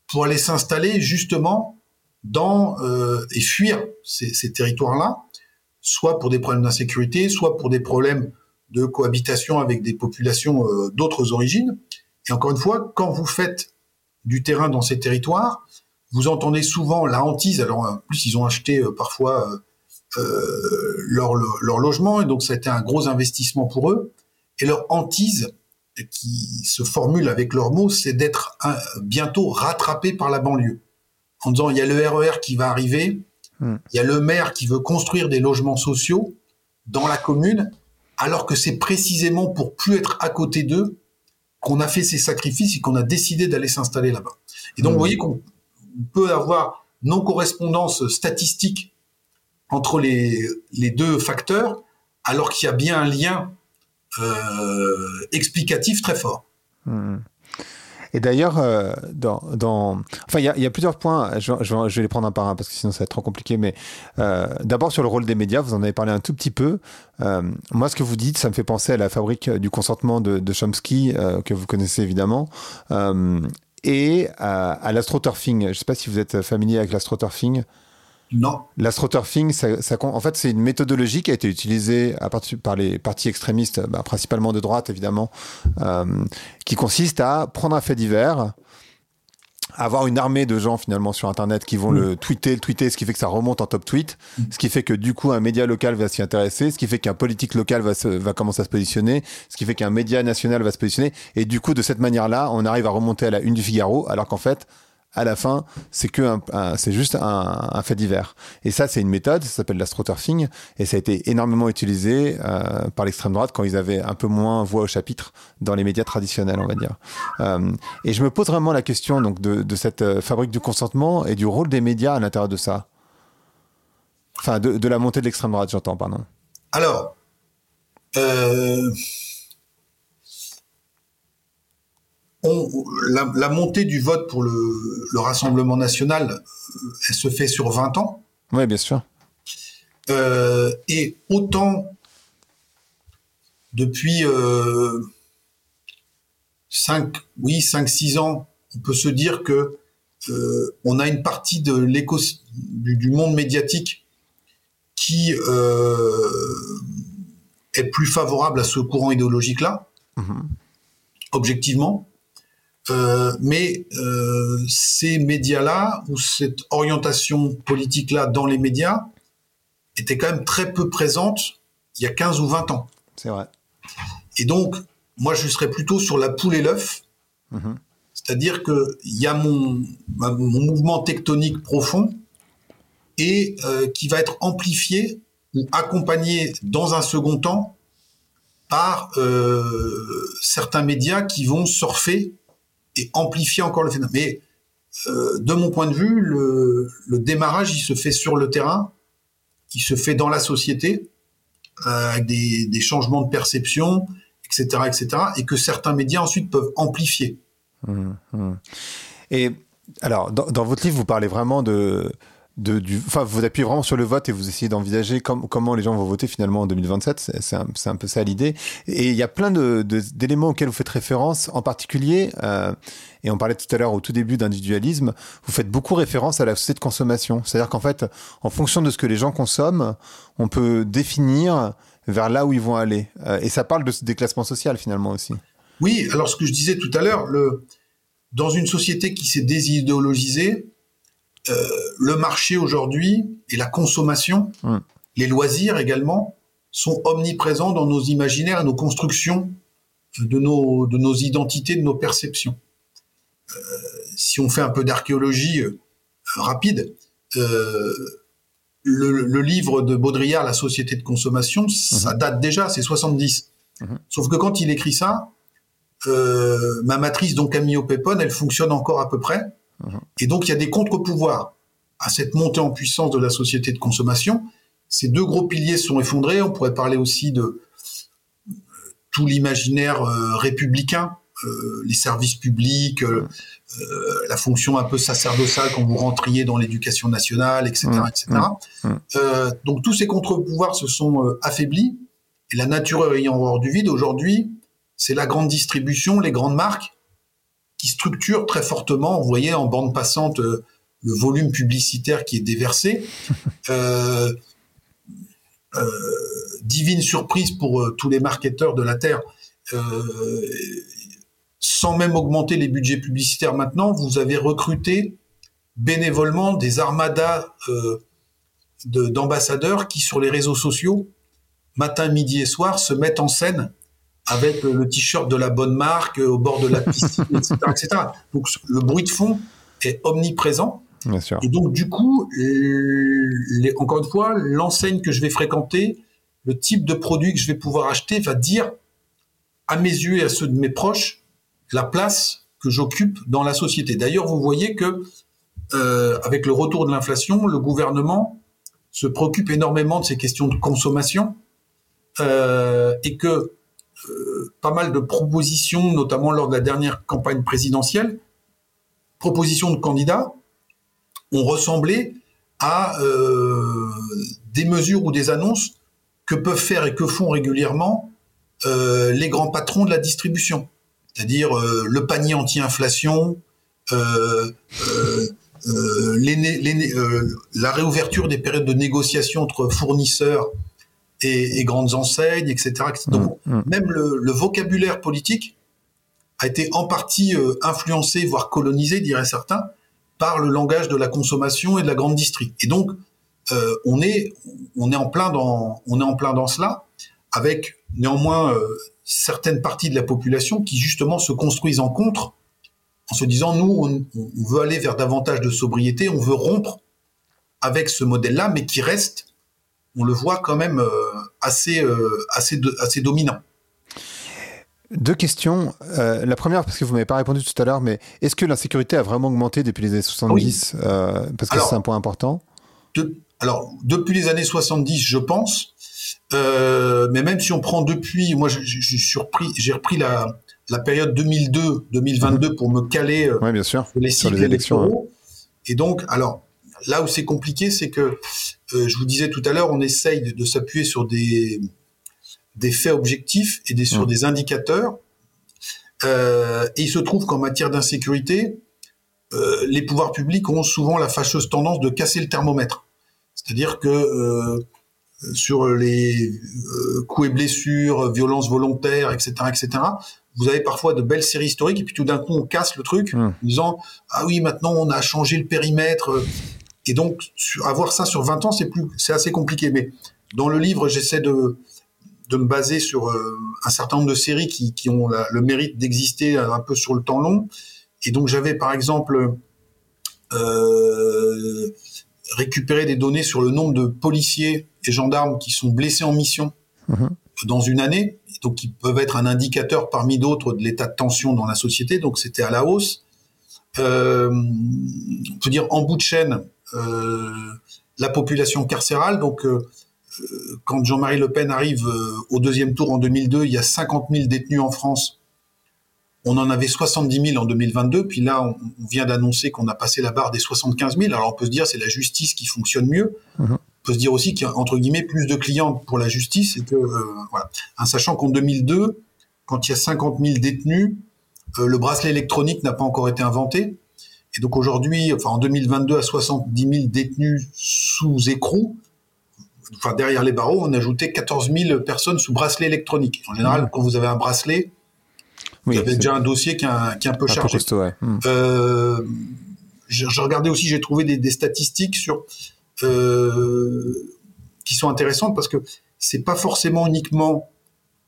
pour aller s'installer justement dans euh, et fuir ces, ces territoires-là, soit pour des problèmes d'insécurité, soit pour des problèmes de cohabitation avec des populations euh, d'autres origines. Et encore une fois, quand vous faites du terrain dans ces territoires, vous entendez souvent la hantise. Alors en plus, ils ont acheté euh, parfois euh, leur, leur logement, et donc ça a été un gros investissement pour eux. Et leur hantise, qui se formulent avec leurs mots, c'est d'être bientôt rattrapé par la banlieue. En disant, il y a le RER e qui va arriver, hmm. il y a le maire qui veut construire des logements sociaux dans la commune, alors que c'est précisément pour plus être à côté d'eux qu'on a fait ces sacrifices et qu'on a décidé d'aller s'installer là-bas. Et donc, mmh. vous voyez qu'on peut avoir non-correspondance statistique entre les, les deux facteurs, alors qu'il y a bien un lien euh, explicatif très fort. Mmh. Et d'ailleurs, euh, dans, dans, enfin, il y, y, a plusieurs points. Je, je, je, vais les prendre un par un parce que sinon ça va être trop compliqué. Mais euh, d'abord sur le rôle des médias, vous en avez parlé un tout petit peu. Euh, moi, ce que vous dites, ça me fait penser à la fabrique du consentement de, de Chomsky euh, que vous connaissez évidemment. Euh, et à, à l'astroturfing. Je ne sais pas si vous êtes familier avec l'astroturfing. Non. L'astroturfing, ça, ça, en fait, c'est une méthodologie qui a été utilisée à partir, par les partis extrémistes, bah, principalement de droite évidemment, euh, qui consiste à prendre un fait divers, avoir une armée de gens finalement sur Internet qui vont mmh. le tweeter, le tweeter, ce qui fait que ça remonte en top tweet, mmh. ce qui fait que du coup un média local va s'y intéresser, ce qui fait qu'un politique local va, se, va commencer à se positionner, ce qui fait qu'un média national va se positionner, et du coup de cette manière-là, on arrive à remonter à la une du Figaro, alors qu'en fait, à la fin, c'est que c'est juste un, fait divers. Et ça, c'est une méthode, ça s'appelle l'astroturfing, et ça a été énormément utilisé euh, par l'extrême droite quand ils avaient un peu moins voix au chapitre dans les médias traditionnels, on va dire. Euh, et je me pose vraiment la question donc de, cette euh, fabrique du consentement et du rôle des médias à l'intérieur de ça. Enfin, de, de la montée de l'extrême droite, j'entends, pardon. Alors, euh, la, montée du vote pour le, Rassemblement national, euh, elle se fait sur 20 ans. Oui, bien sûr. Euh, et autant depuis 5, oui, 5, 6 ans, on peut se dire que on a une partie de l'éco du, monde médiatique qui est plus favorable à ce courant idéologique-là, mhm. objectivement. Euh, mais euh, ces médias-là, ou cette orientation politique-là dans les médias, était quand même très peu présente il y a 15 ou 20 ans. C'est vrai. Et donc, moi, je serais plutôt sur la poule et l'œuf. Mhm. C'est-à-dire qu'il y a mon, mon, mouvement tectonique profond et euh, qui va être amplifié ou accompagné dans un second temps par certains médias qui vont surfer et amplifier encore le phénomène. Mais euh, de mon point de vue, le, démarrage, il se fait sur le terrain, il se fait dans la société, euh, avec des, changements de perception, etc., etc., et que certains médias ensuite peuvent amplifier. Mmh, mmh. Et alors, dans, votre livre, vous parlez vraiment de, vous appuyez vraiment sur le vote et vous essayez d'envisager comment les gens vont voter finalement en 2027. C'est un, peu ça l'idée. Et il y a plein d'éléments auxquels vous faites référence, en particulier, euh, et on parlait tout à l'heure au tout début d'individualisme, vous faites beaucoup référence à la société de consommation. C'est-à-dire qu'en fait, en fonction de ce que les gens consomment, on peut définir vers là où ils vont aller. Euh, et ça parle de ce déclassement social finalement aussi. Oui, alors ce que je disais tout à l'heure, dans une société qui s'est désidéologisée, le marché aujourd'hui et la consommation, les loisirs également, sont omniprésents dans nos imaginaires, nos constructions de nos, de nos identités, de nos perceptions. Euh, si on fait un peu d'archéologie euh, rapide, le, livre de Baudrillard, La société de consommation, ça mhm. date déjà, c'est 70. Mhm. Sauf que quand il écrit ça, ma matrice, donc Camille Pépon, elle fonctionne encore à peu près. Et donc, il y a des contre-pouvoirs à cette montée en puissance de la société de consommation. Ces deux gros piliers sont effondrés. On pourrait parler aussi de euh, tout l'imaginaire euh, républicain, euh, les services publics, la fonction un peu sacerdotale quand vous rentriez dans l'éducation nationale, etc. etc. donc tous ces contre-pouvoirs se sont affaiblis. Et la nature ayant hors du vide, aujourd'hui, c'est la grande distribution, les grandes marques qui structure très fortement, vous voyez, en bande passante, euh, le volume publicitaire qui est déversé. Euh, euh, divine surprise pour tous les marketeurs de la Terre. sans même augmenter les budgets publicitaires maintenant, vous avez recruté bénévolement des armadas d'ambassadeurs qui, sur les réseaux sociaux, matin, midi et soir, se mettent en scène avec le t-shirt de la bonne marque au bord de la piscine, etc., etc. Donc le bruit de fond est omniprésent. Bien sûr. Et donc du coup, les, encore une fois, l'enseigne que je vais fréquenter, le type de produit que je vais pouvoir acheter va dire à mes yeux et à ceux de mes proches la place que j'occupe dans la société. D'ailleurs, vous voyez que euh, avec le retour de l'inflation, le gouvernement se préoccupe énormément de ces questions de consommation euh, et que euh, pas mal de propositions, notamment lors de la dernière campagne présidentielle, propositions de candidats ont ressemblé à euh, des mesures ou des annonces que peuvent faire et que font régulièrement euh, les grands patrons de la distribution, c'est-à-dire le panier anti-inflation, la réouverture des périodes de négociation entre fournisseurs et, grandes enseignes, etc. Donc, mm, mm. même le, vocabulaire politique a été en partie euh, influencé, voire colonisé, diraient certains, par le langage de la consommation et de la grande distrie. Et donc, euh, on est on est en plein dans on est en plein dans cela, avec néanmoins euh, certaines parties de la population qui justement se construisent en contre en se disant, nous, on, veut aller vers davantage de sobriété, on veut rompre avec ce modèle-là, mais qui reste, on le voit quand même euh, assez, euh, assez, assez dominant. Deux questions. Euh, la première, parce que vous m'avez pas répondu tout à l'heure, mais est-ce que l'insécurité a vraiment augmenté depuis les années 70 Parce que c'est un point important? alors, depuis les années 70, je pense. mais même si on prend depuis, moi, j'ai repris la, la période 2002-2022 pour me caler euh, bien sûr. sur les cycles élections. Et donc, alors, là où c'est compliqué, c'est que, euh, je vous disais tout à l'heure, on essaye de, s'appuyer sur des, des faits objectifs et des, sur des indicateurs. Euh, et il se trouve qu'en matière d'insécurité, les pouvoirs publics ont souvent la fâcheuse tendance de casser le thermomètre. C'est-à-dire que sur les coups et blessures, violences volontaires, etc., etc., vous avez parfois de belles séries historiques et puis tout d'un coup on casse le truc en disant ah oui maintenant on a changé le périmètre et donc avoir ça sur 20 ans c'est plus c'est assez compliqué mais dans le livre j'essaie de de me baser sur euh, un certain nombre de séries qui, qui ont le mérite d'exister un peu sur le temps long et donc j'avais par exemple euh, récupéré des données sur le nombre de policiers et gendarmes qui sont blessés en mission hmm. dans une année donc qui peuvent être un indicateur parmi d'autres de l'état de tension dans la société. Donc c'était à la hausse. Euh, on peut dire en bout de chaîne, la population carcérale. Donc euh, quand Jean-Marie Le Pen arrive au deuxième tour en 2002, il y a 50 000 détenus en France. On en avait 70 000 en 2022, puis là, on, vient d'annoncer qu'on a passé la barre des 75 000. Alors on peut se dire c'est la justice qui fonctionne mieux. Mmh peut se dire aussi qu'il y a entre guillemets plus de clients pour la justice et que euh, voilà. En sachant qu'en 2002, quand il y a 50 000 détenus, euh, le bracelet électronique n'a pas encore été inventé. Et donc aujourd'hui, enfin en 2022, à 70 000 détenus sous écrou, enfin derrière les barreaux, on a ajouté 14 000 personnes sous bracelet électronique. En général, mmh. quand vous avez un bracelet, vous avez déjà un dossier qui est un, qui est un peu chargé. Mmh. euh, je, regardais aussi, j'ai trouvé des, des, statistiques sur euh, qui sont intéressantes parce que c'est pas forcément uniquement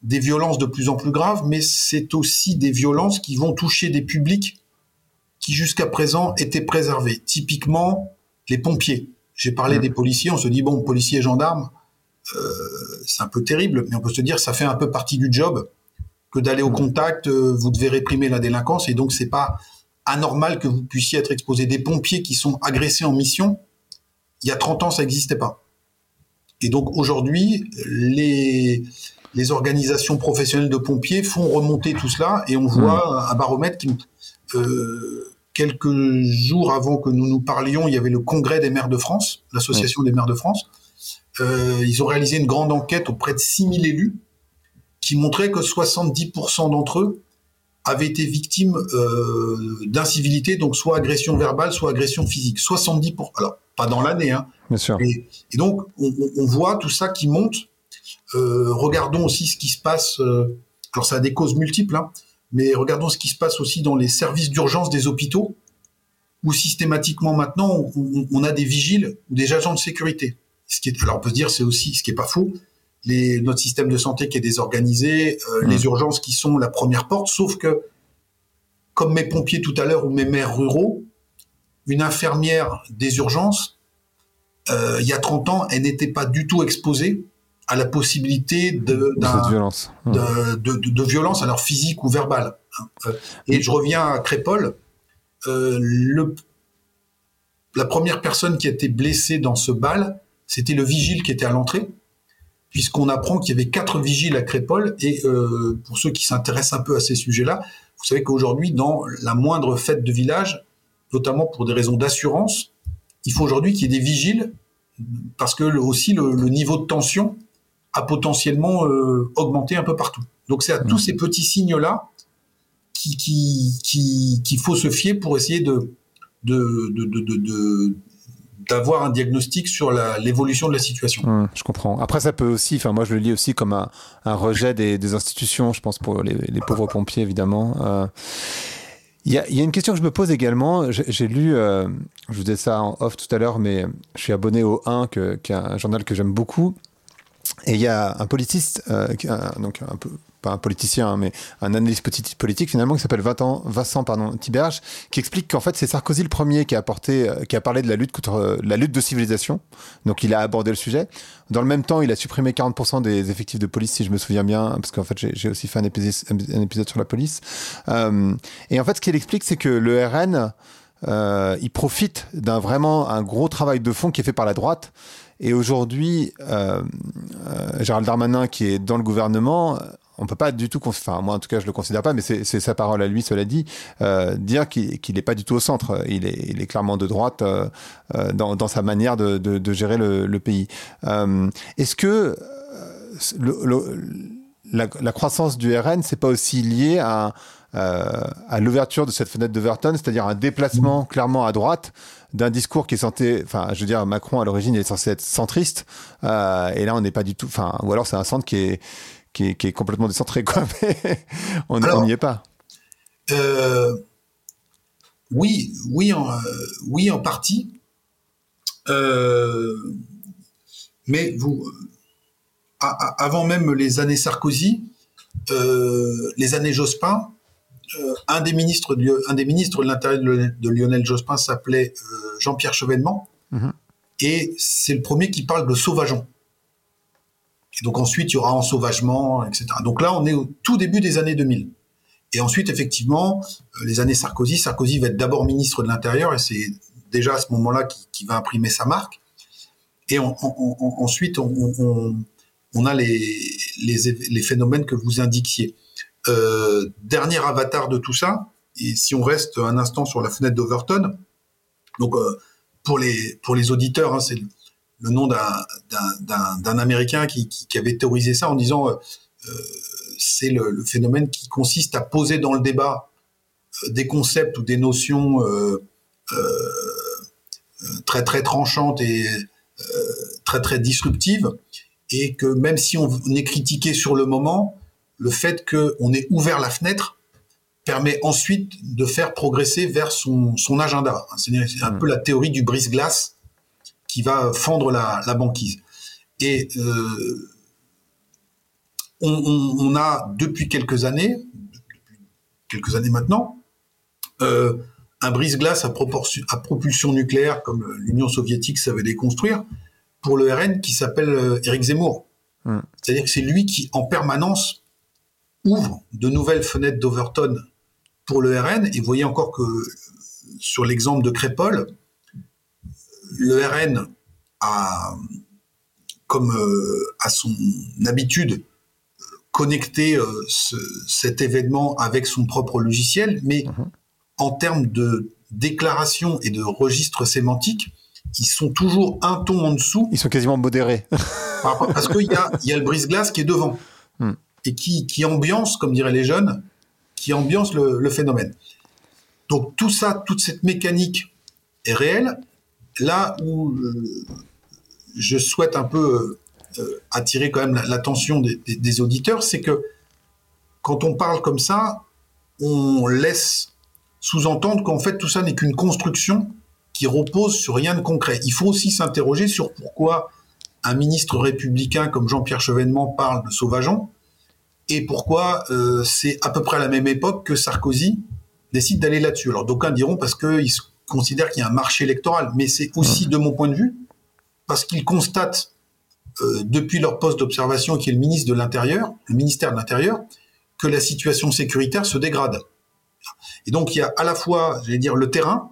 des violences de plus en plus graves, mais c'est aussi des violences qui vont toucher des publics qui jusqu'à présent étaient préservés. Typiquement, les pompiers. J'ai parlé mmh. des policiers, on se dit, bon, policiers et gendarmes, euh, c'est un peu terrible, mais on peut se dire, ça fait un peu partie du job que d'aller au mmh. contact, euh, vous devez réprimer la délinquance, et donc c'est pas anormal que vous puissiez être exposé. Des pompiers qui sont agressés en mission, il y a 30 ans, ça n'existait pas. Et donc aujourd'hui, les, les organisations professionnelles de pompiers font remonter tout cela et on voit hmm. un baromètre qui... Euh, quelques jours avant que nous nous parlions, il y avait le congrès des maires de France, l'association des maires de France. Euh, ils ont réalisé une grande enquête auprès de 6000 élus qui montrait que 70% d'entre eux avaient été victimes euh, d'incivilité, donc soit agression verbale, soit agression physique. 70%. Alors, pas dans l'année. Hein. Bien sûr. Et, donc, on, voit tout ça qui monte. Euh, regardons aussi ce qui se passe. Euh, alors, ça a des causes multiples, hein, mais regardons ce qui se passe aussi dans les services d'urgence des hôpitaux, où systématiquement maintenant, on, a des vigiles ou des agents de sécurité. Ce qui est, alors, on peut se dire, c'est aussi ce qui est pas faux. Les, notre système de santé qui est désorganisé, euh, mmh. les urgences qui sont la première porte, sauf que, comme mes pompiers tout à l'heure ou mes maires ruraux, une infirmière des urgences, euh, il y a 30 ans, elle n'était pas du tout exposée à la possibilité de, violence. De, violence, alors physique ou verbale. Euh, et je reviens à Crépole. Euh, le, la première personne qui a été blessée dans ce bal, c'était le vigile qui était à l'entrée, puisqu'on apprend qu'il y avait quatre vigiles à Crépole. Et pour ceux qui s'intéressent un peu à ces sujets-là, vous savez qu'aujourd'hui, dans la moindre fête de village, notamment pour des raisons d'assurance, il faut aujourd'hui qu'il y ait des vigiles parce que aussi le, niveau de tension a potentiellement euh, augmenté un peu partout. Donc c'est à tous mmh. ces petits signes-là qu'il qui, qui, faut se fier pour essayer de, de, de, d'avoir un diagnostic sur l'évolution de la situation. Mmh, je comprends. Après, ça peut aussi, enfin moi je le lis aussi comme un, un rejet des, des, institutions, je pense pour les, les pauvres pompiers évidemment. Euh, il y, a, une question que je me pose également. J'ai lu, euh, je vous disais ça en off tout à l'heure, mais je suis abonné au 1, qui est un journal que j'aime beaucoup. Et il y a un politiste, euh, donc un peu pas un politicien, hein, mais un analyste politique finalement qui s'appelle Vincent pardon, Tiberge, qui explique qu'en fait c'est Sarkozy le premier qui a apporté, euh, qui a parlé de la lutte contre euh, la lutte de civilisation. Donc il a abordé le sujet. Dans le même temps, il a supprimé 40% des effectifs de police, si je me souviens bien, parce qu'en fait j'ai aussi fait un épisode, un épisode sur la police. Euh, et en fait, ce qu'il explique, c'est que le RN, euh, il profite d'un vraiment un gros travail de fond qui est fait par la droite. Et aujourd'hui, euh, euh, Gérald Darmanin, qui est dans le gouvernement, on peut pas du tout, enfin moi en tout cas je le considère pas, mais c'est sa parole à lui, cela dit, euh, dire qu'il n'est pas du tout au centre. Il est, clairement de droite euh, dans, sa manière de, gérer le, pays. Est-ce que la, croissance du RN, c'est pas aussi lié à, à l'ouverture de cette fenêtre d'Overton, c'est-à-dire un déplacement clairement à droite d'un discours qui est censé, enfin, je veux dire, Macron à l'origine est censé être centriste, euh, et là on n'est pas du tout, enfin, ou alors c'est un centre qui est qui est, qui est complètement décentré, quoi. Mais on n'y est pas. Euh, oui, oui, en, euh, oui, en partie. Euh, mais vous, avant même les années Sarkozy, les années Jospin, un des ministres, de, un des ministres de l'Intérieur de Lionel Jospin s'appelait euh, Jean-Pierre Chevènement, mm-hmm. et c'est le premier qui parle de sauvageon. Et donc ensuite, il y aura ensauvagement, etc. Donc là, on est au tout début des années 2000. Et ensuite, effectivement, euh, les années Sarkozy, Sarkozy va être d'abord ministre de l'Intérieur, et c'est déjà à ce moment-là qu'il va imprimer sa marque. Et on, on, on, ensuite, on, a les, les, les, phénomènes que vous indiquiez. Euh, dernier avatar de tout ça, et si on reste un instant sur la fenêtre d'Overton, donc euh, pour, les, pour les auditeurs, hein, c'est le nom d'un Américain qui, qui, avait théorisé ça en disant euh, c'est le, le, phénomène qui consiste à poser dans le débat des concepts ou des notions très très tranchantes et très très disruptives et que même si on est critiqué sur le moment, le fait qu'on ait ouvert la fenêtre permet ensuite de faire progresser vers son, son agenda. C'est un mmh. peu la théorie du brise-glace qui va fendre la, la banquise. Et euh, on, on, a depuis quelques années, depuis quelques années maintenant, euh, un brise-glace à, à, propulsion nucléaire comme l'Union soviétique savait les construire pour le RN qui s'appelle euh, Éric Zemmour. Hum. C'est-à-dire que c'est lui qui en permanence ouvre de nouvelles fenêtres d'Overton pour le RN. Et vous voyez encore que sur l'exemple de Crépol, le RN a, comme euh, à son habitude, connecté euh, ce, cet événement avec son propre logiciel, mais mhm. en termes de déclaration et de registre sémantique, ils sont toujours un ton en dessous. Ils sont quasiment modérés. parce qu'il y a, y a le brise-glace qui est devant hmm. Et qui, ambiance, comme diraient les jeunes, qui ambiance le, phénomène. Donc tout ça, toute cette mécanique est réelle là où euh, je souhaite un peu euh, euh, attirer quand même l'attention des, auditeurs, c'est que quand on parle comme ça, on laisse sous-entendre qu'en fait tout ça n'est qu'une construction qui repose sur rien de concret. Il faut aussi s'interroger sur pourquoi un ministre républicain comme Jean-Pierre Chevènement parle de sauvageon et pourquoi c'est à peu près à la même époque que Sarkozy décide d'aller là-dessus? Alors d'aucuns diront parce qu'ils considèrent qu'il y a un marché électoral, mais c'est aussi, de mon point de vue, parce qu'ils constatent, euh, depuis leur poste d'observation, qui est le ministre de l'Intérieur, le ministère de l'Intérieur, que la situation sécuritaire se dégrade. Et donc, il y a à la fois, j'allais dire, le terrain,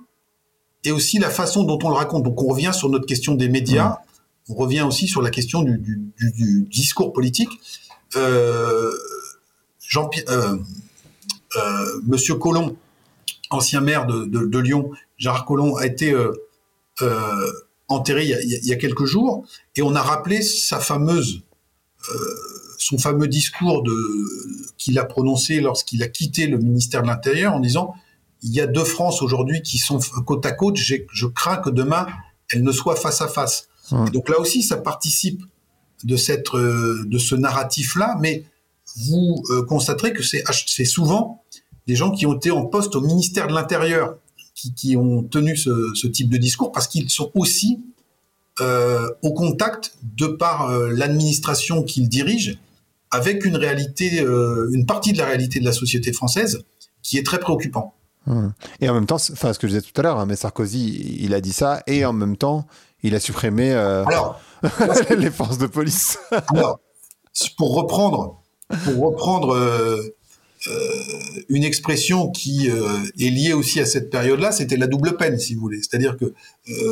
et aussi la façon dont on le raconte. Donc, on revient sur notre question des médias, on revient aussi sur la question du, du, du, du discours politique. Euh, Jean euh, euh, Monsieur Collomb, ancien maire de, de, de Lyon, Gérard Collomb a été enterré il y, a, il y, a, quelques jours, et on a rappelé sa fameuse, son fameux discours qu'il a prononcé lorsqu'il a quitté le ministère de l'Intérieur en disant il y a deux France aujourd'hui qui sont côte à côte. Je crains que demain elles ne soient face à face. Mmh. donc là aussi, ça participe de cette de ce narratif là, mais vous euh, constaterez que c'est souvent des gens qui ont été en poste au ministère de l'Intérieur qui, qui ont tenu ce, ce, type de discours parce qu'ils sont aussi euh, au contact, de par euh, l'administration qu'ils dirigent, avec une réalité, euh, une partie de la réalité de la société française qui est très préoccupant. Hum. Et en même temps, enfin, ce que je disais tout à l'heure, hein, mais Sarkozy, il a dit ça, et en même temps, il a supprimé euh, Alors, les forces de police. alors, pour reprendre, pour reprendre euh, une expression qui est liée aussi à cette période-là, c'était la double peine, si vous voulez. C'est-à-dire que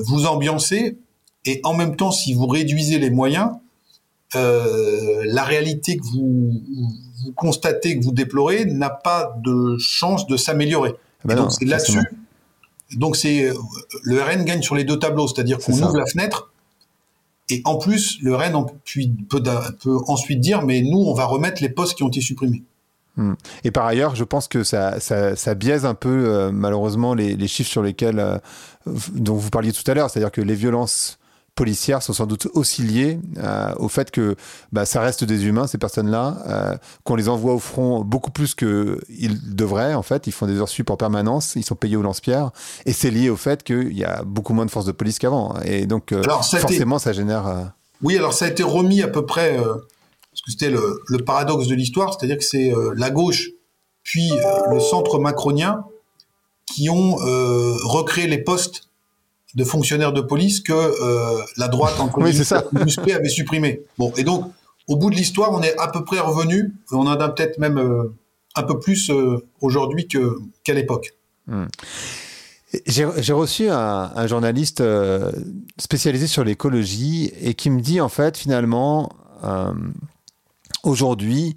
vous ambiancez, et en même temps, si vous réduisez les moyens, euh, la réalité que vous, vous, constatez, que vous déplorez, n'a pas de chance de s'améliorer. Ah bah donc c'est là-dessus. Donc c'est le RN gagne sur les deux tableaux, c'est-à-dire qu'on ouvre la fenêtre et en plus le RN peut, ensuite dire mais nous on va remettre les postes qui ont été supprimés. Hmm. Et par ailleurs, je pense que ça, ça, biaise un peu euh, malheureusement les, chiffres sur lesquels euh, dont vous parliez tout à l'heure, c'est-à-dire que les violences policières sont sans doute aussi liées euh, au fait que bah, ça reste des humains, ces personnes-là, euh, qu'on les envoie au front beaucoup plus qu'ils devraient, en fait. Ils font des heures sup en permanence, ils sont payés au lance-pierre, et c'est lié au fait qu'il y a beaucoup moins de forces de police qu'avant. Et donc, euh, forcément, ça génère... Oui, alors ça a été remis à peu près, parce que c'était le, le, paradoxe de l'histoire, c'est-à-dire que c'est la gauche, puis le centre macronien, qui ont recréé les postes de fonctionnaires de police que euh, la droite en oui, musclée avait supprimé. Bon, et donc au bout de l'histoire, on est à peu près revenu. On en a peut-être même euh, un peu plus euh, aujourd'hui que qu'à l'époque. Hmm. J'ai reçu un, journaliste spécialisé sur l'écologie et qui me dit en fait finalement aujourd'hui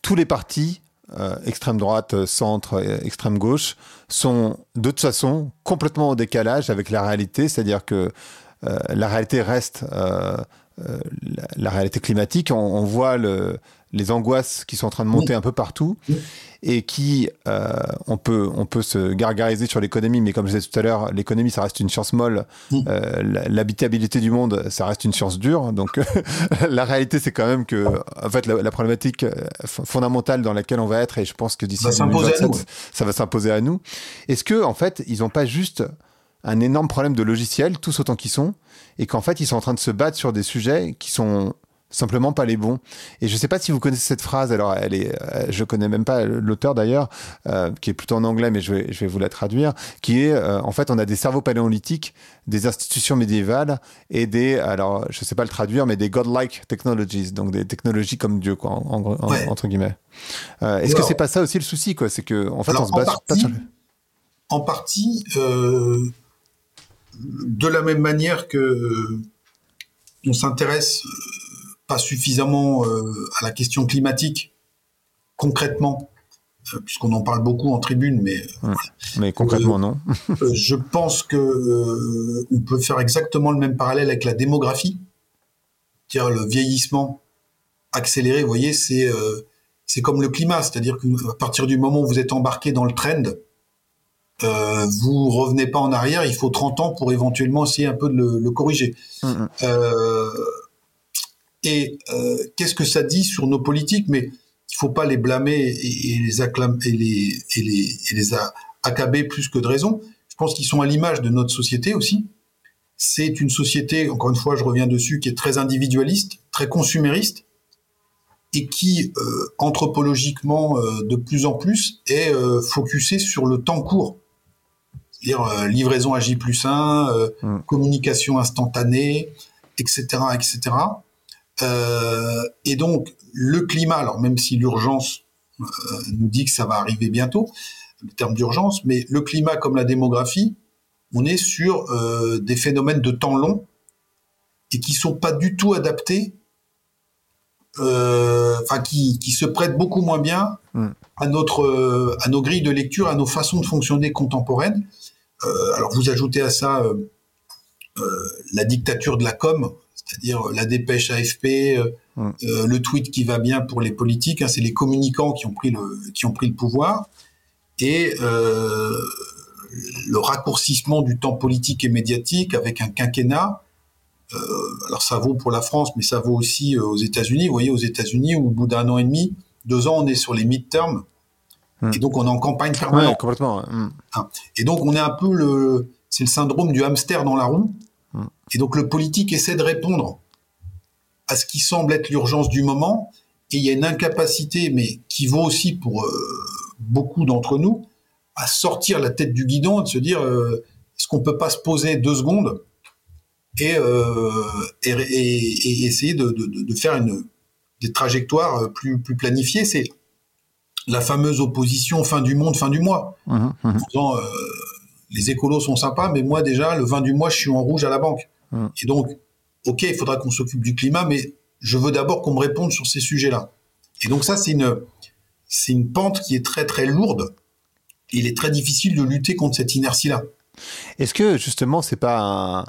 tous les partis euh, extrême droite, centre, extrême gauche, sont de toute façon complètement au décalage avec la réalité, c'est-à-dire que euh, la réalité reste euh, la, réalité climatique. on voit le, les angoisses qui sont en train de monter un peu partout et qui, euh, on, peut, on peut se gargariser sur l'économie, mais comme je disais tout à l'heure, l'économie, ça reste une science molle. Euh, l'habitabilité du monde, ça reste une science dure. Donc, la réalité, c'est quand même que, en fait, la, problématique euh, fondamentale dans laquelle on va être, et je pense que d'ici 2027, ça va s'imposer à nous. Est-ce que, en fait, ils n'ont pas juste un énorme problème de logiciel, tous autant qu'ils sont, et qu'en fait, ils sont en train de se battre sur des sujets qui sont simplement pas les bons. Et je sais pas si vous connaissez cette phrase. Alors, elle est, euh, je connais même pas l'auteur d'ailleurs, euh, qui est plutôt en anglais, mais je vais, je vais vous la traduire. Qui est, euh, en fait, on a des cerveaux paléolithiques, des institutions médiévales et des, alors, je sais pas le traduire, mais des godlike technologies, donc des technologies comme Dieu, quoi, entre guillemets. Est-ce que c'est pas ça aussi le souci, quoi? C'est que, en fait, on se base pas sur le... En partie, de la même manière que on s'intéresse pas suffisamment euh, à la question climatique concrètement, euh, puisqu'on en parle beaucoup en tribune, mais hum. mais concrètement non. Euh, je pense que on peut faire exactement le même parallèle avec la démographie, dire le vieillissement accéléré. Vous voyez, c'est c'est comme le climat, c'est-à-dire qu'à partir du moment où vous êtes embarqué dans le trend, euh, vous revenez pas en arrière, il faut 30 ans pour éventuellement essayer un peu de le, corriger. Hum. Euh, et euh, qu'est-ce que ça dit sur nos politiques? Mais il faut pas les blâmer et, les acclamer et les, et les, et les accabler plus que de raison. Je pense qu'ils sont à l'image de notre société aussi. C'est une société, encore une fois, je reviens dessus, qui est très individualiste, très consumériste, et qui, euh, anthropologiquement, euh, de plus en plus, est euh, focusée sur le temps court. C'est-à-dire livraison à J plus 1, mmh. communication instantanée, etc., etc. Euh, et donc, le climat, alors même si l'urgence euh, nous dit que ça va arriver bientôt, le terme d'urgence, mais le climat comme la démographie, on est sur euh, des phénomènes de temps long et qui sont pas du tout adaptés, enfin qui, qui, se prêtent beaucoup moins bien hmm. à notre à nos grilles de lecture, à nos façons de fonctionner contemporaines. alors vous ajoutez à ça la dictature de la com, c'est-à-dire la dépêche AFP, euh, euh, le tweet qui va bien pour les politiques, hein, c'est les communicants qui ont pris le, qui ont pris le pouvoir, et euh, le raccourcissement du temps politique et médiatique avec un quinquennat. alors ça vaut pour la France, mais ça vaut aussi aux États-Unis. Vous voyez, aux États-Unis, au bout d'un an et demi, deux ans, on est sur les midterms, et donc on est en campagne permanente. complètement. Hein. Et donc on est un peu le, c'est le syndrome du hamster dans la roue. Et donc le politique essaie de répondre à ce qui semble être l'urgence du moment, et il y a une incapacité, mais qui vaut aussi pour euh, beaucoup d'entre nous, à sortir la tête du guidon et de se dire euh, est-ce qu'on peut pas se poser deux secondes et, euh, et, et, essayer de, de, de, faire une, des trajectoires plus, plus planifiées? C'est la fameuse opposition fin du monde, fin du mois. Mmh, mmh. En les écolos sont sympas, mais moi déjà, le 20 du mois, je suis en rouge à la banque. Mmh. Et donc, ok, il faudra qu'on s'occupe du climat, mais je veux d'abord qu'on me réponde sur ces sujets-là. Et donc ça, c'est une, c'est une pente qui est très très lourde. il est très difficile de lutter contre cette inertie-là. Est-ce que justement, c'est pas un...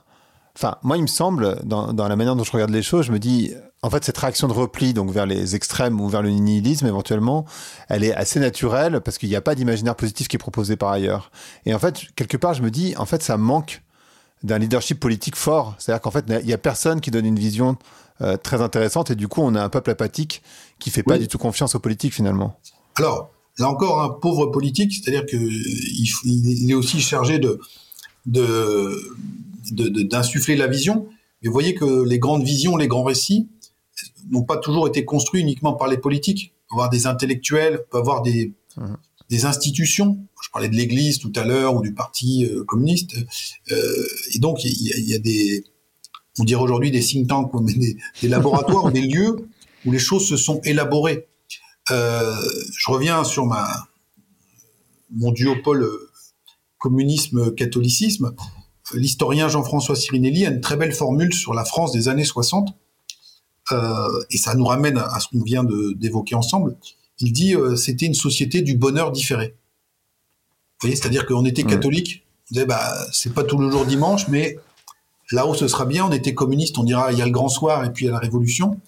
Enfin, moi, il me semble, dans, dans, la manière dont je regarde les choses, je me dis, en fait, cette réaction de repli, donc vers les extrêmes ou vers le nihilisme éventuellement, elle est assez naturelle parce qu'il n'y a pas d'imaginaire positif qui est proposé par ailleurs. Et en fait, quelque part, je me dis, en fait, ça manque d'un leadership politique fort. C'est-à-dire qu'en fait, il n'y a personne qui donne une vision euh, très intéressante et du coup, on a un peuple apathique qui fait pas du tout confiance aux politiques finalement. Alors, là encore, un pauvre politique, c'est-à-dire qu'il il est aussi chargé de d'insuffler de, de, la vision. Mais vous voyez que les grandes visions, les grands récits n'ont pas toujours été construits uniquement par les politiques. On peut avoir des intellectuels, on peut avoir des, mmh. des institutions. Je parlais de l'Église tout à l'heure ou du Parti euh, communiste. Euh, et donc, il y, y, a des, on dirait aujourd'hui des think tanks, mais des, des laboratoires ou des lieux où les choses se sont élaborées. Euh, je reviens sur ma, mon duopole communisme-catholicisme. L'historien Jean-François Sirinelli a une très belle formule sur la France des années 60, euh, et ça nous ramène à ce qu'on vient d'évoquer ensemble. Il dit euh, c'était une société du bonheur différé. Vous voyez, c'est-à-dire qu'on était catholique, on disait bah c'est pas tout le jour dimanche, mais là-haut ce sera bien. On était communiste, on dira il y a le grand soir et puis il y a la révolution.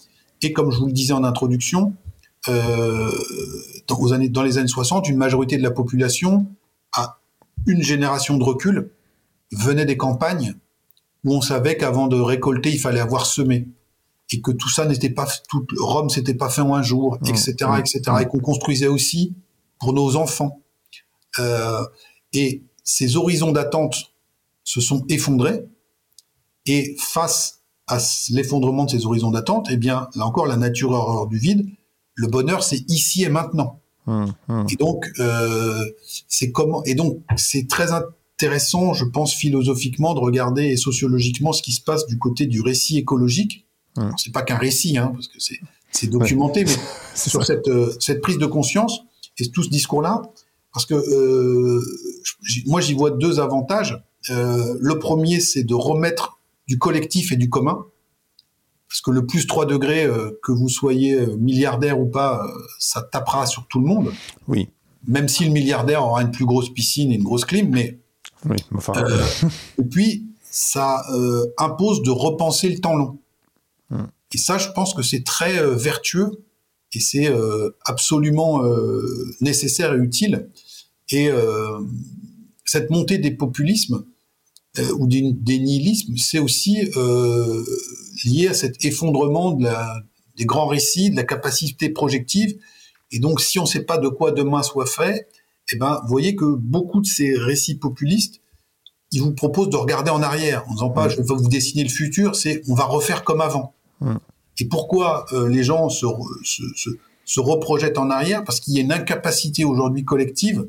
Et comme je vous le disais en introduction, euh, dans, années, dans les années 60, une majorité de la population a une génération de recul venait des campagnes où on savait qu'avant de récolter, il fallait avoir semé et que tout ça n'était pas tout Rome s'était pas fait en un jour, etc., mmh. etc., mmh. et qu'on construisait aussi pour nos enfants. Euh, et ces horizons d'attente se sont effondrés. Et face à l'effondrement de ces horizons d'attente, eh bien, là encore, la nature horreur du vide, le bonheur, c'est ici et maintenant. Et donc, euh, c'est comment Et donc, c'est très intéressant, je pense, philosophiquement, de regarder et sociologiquement ce qui se passe du côté du récit écologique. Hum. C'est pas qu'un récit, hein, parce que c'est documenté, mais sur cette, euh, cette prise de conscience et tout ce discours-là, parce que euh, moi, j'y vois deux avantages. Euh, le premier, c'est de remettre du collectif et du commun. Parce que le plus 3 degrés, euh, que vous soyez milliardaire ou pas, ça tapera sur tout le monde. Oui. Même si le milliardaire aura une plus grosse piscine et une grosse clim, mais. Oui, enfin. et puis, ça impose de repenser le temps long. Et ça, je pense que c'est très vertueux et c'est absolument nécessaire et utile. Et cette montée des populismes, euh, ou des, nihilismes, c'est aussi euh, lié à cet effondrement de la, des grands récits, de la capacité projective. Et donc, si on ne sait pas de quoi demain soit fait, eh ben, vous voyez que beaucoup de ces récits populistes, ils vous proposent de regarder en arrière, en disant pas, je vais vous dessiner le futur, c'est on va refaire comme avant. Et pourquoi euh, les gens se, se, se, se, reprojettent en arrière? Parce qu'il y a une incapacité aujourd'hui collective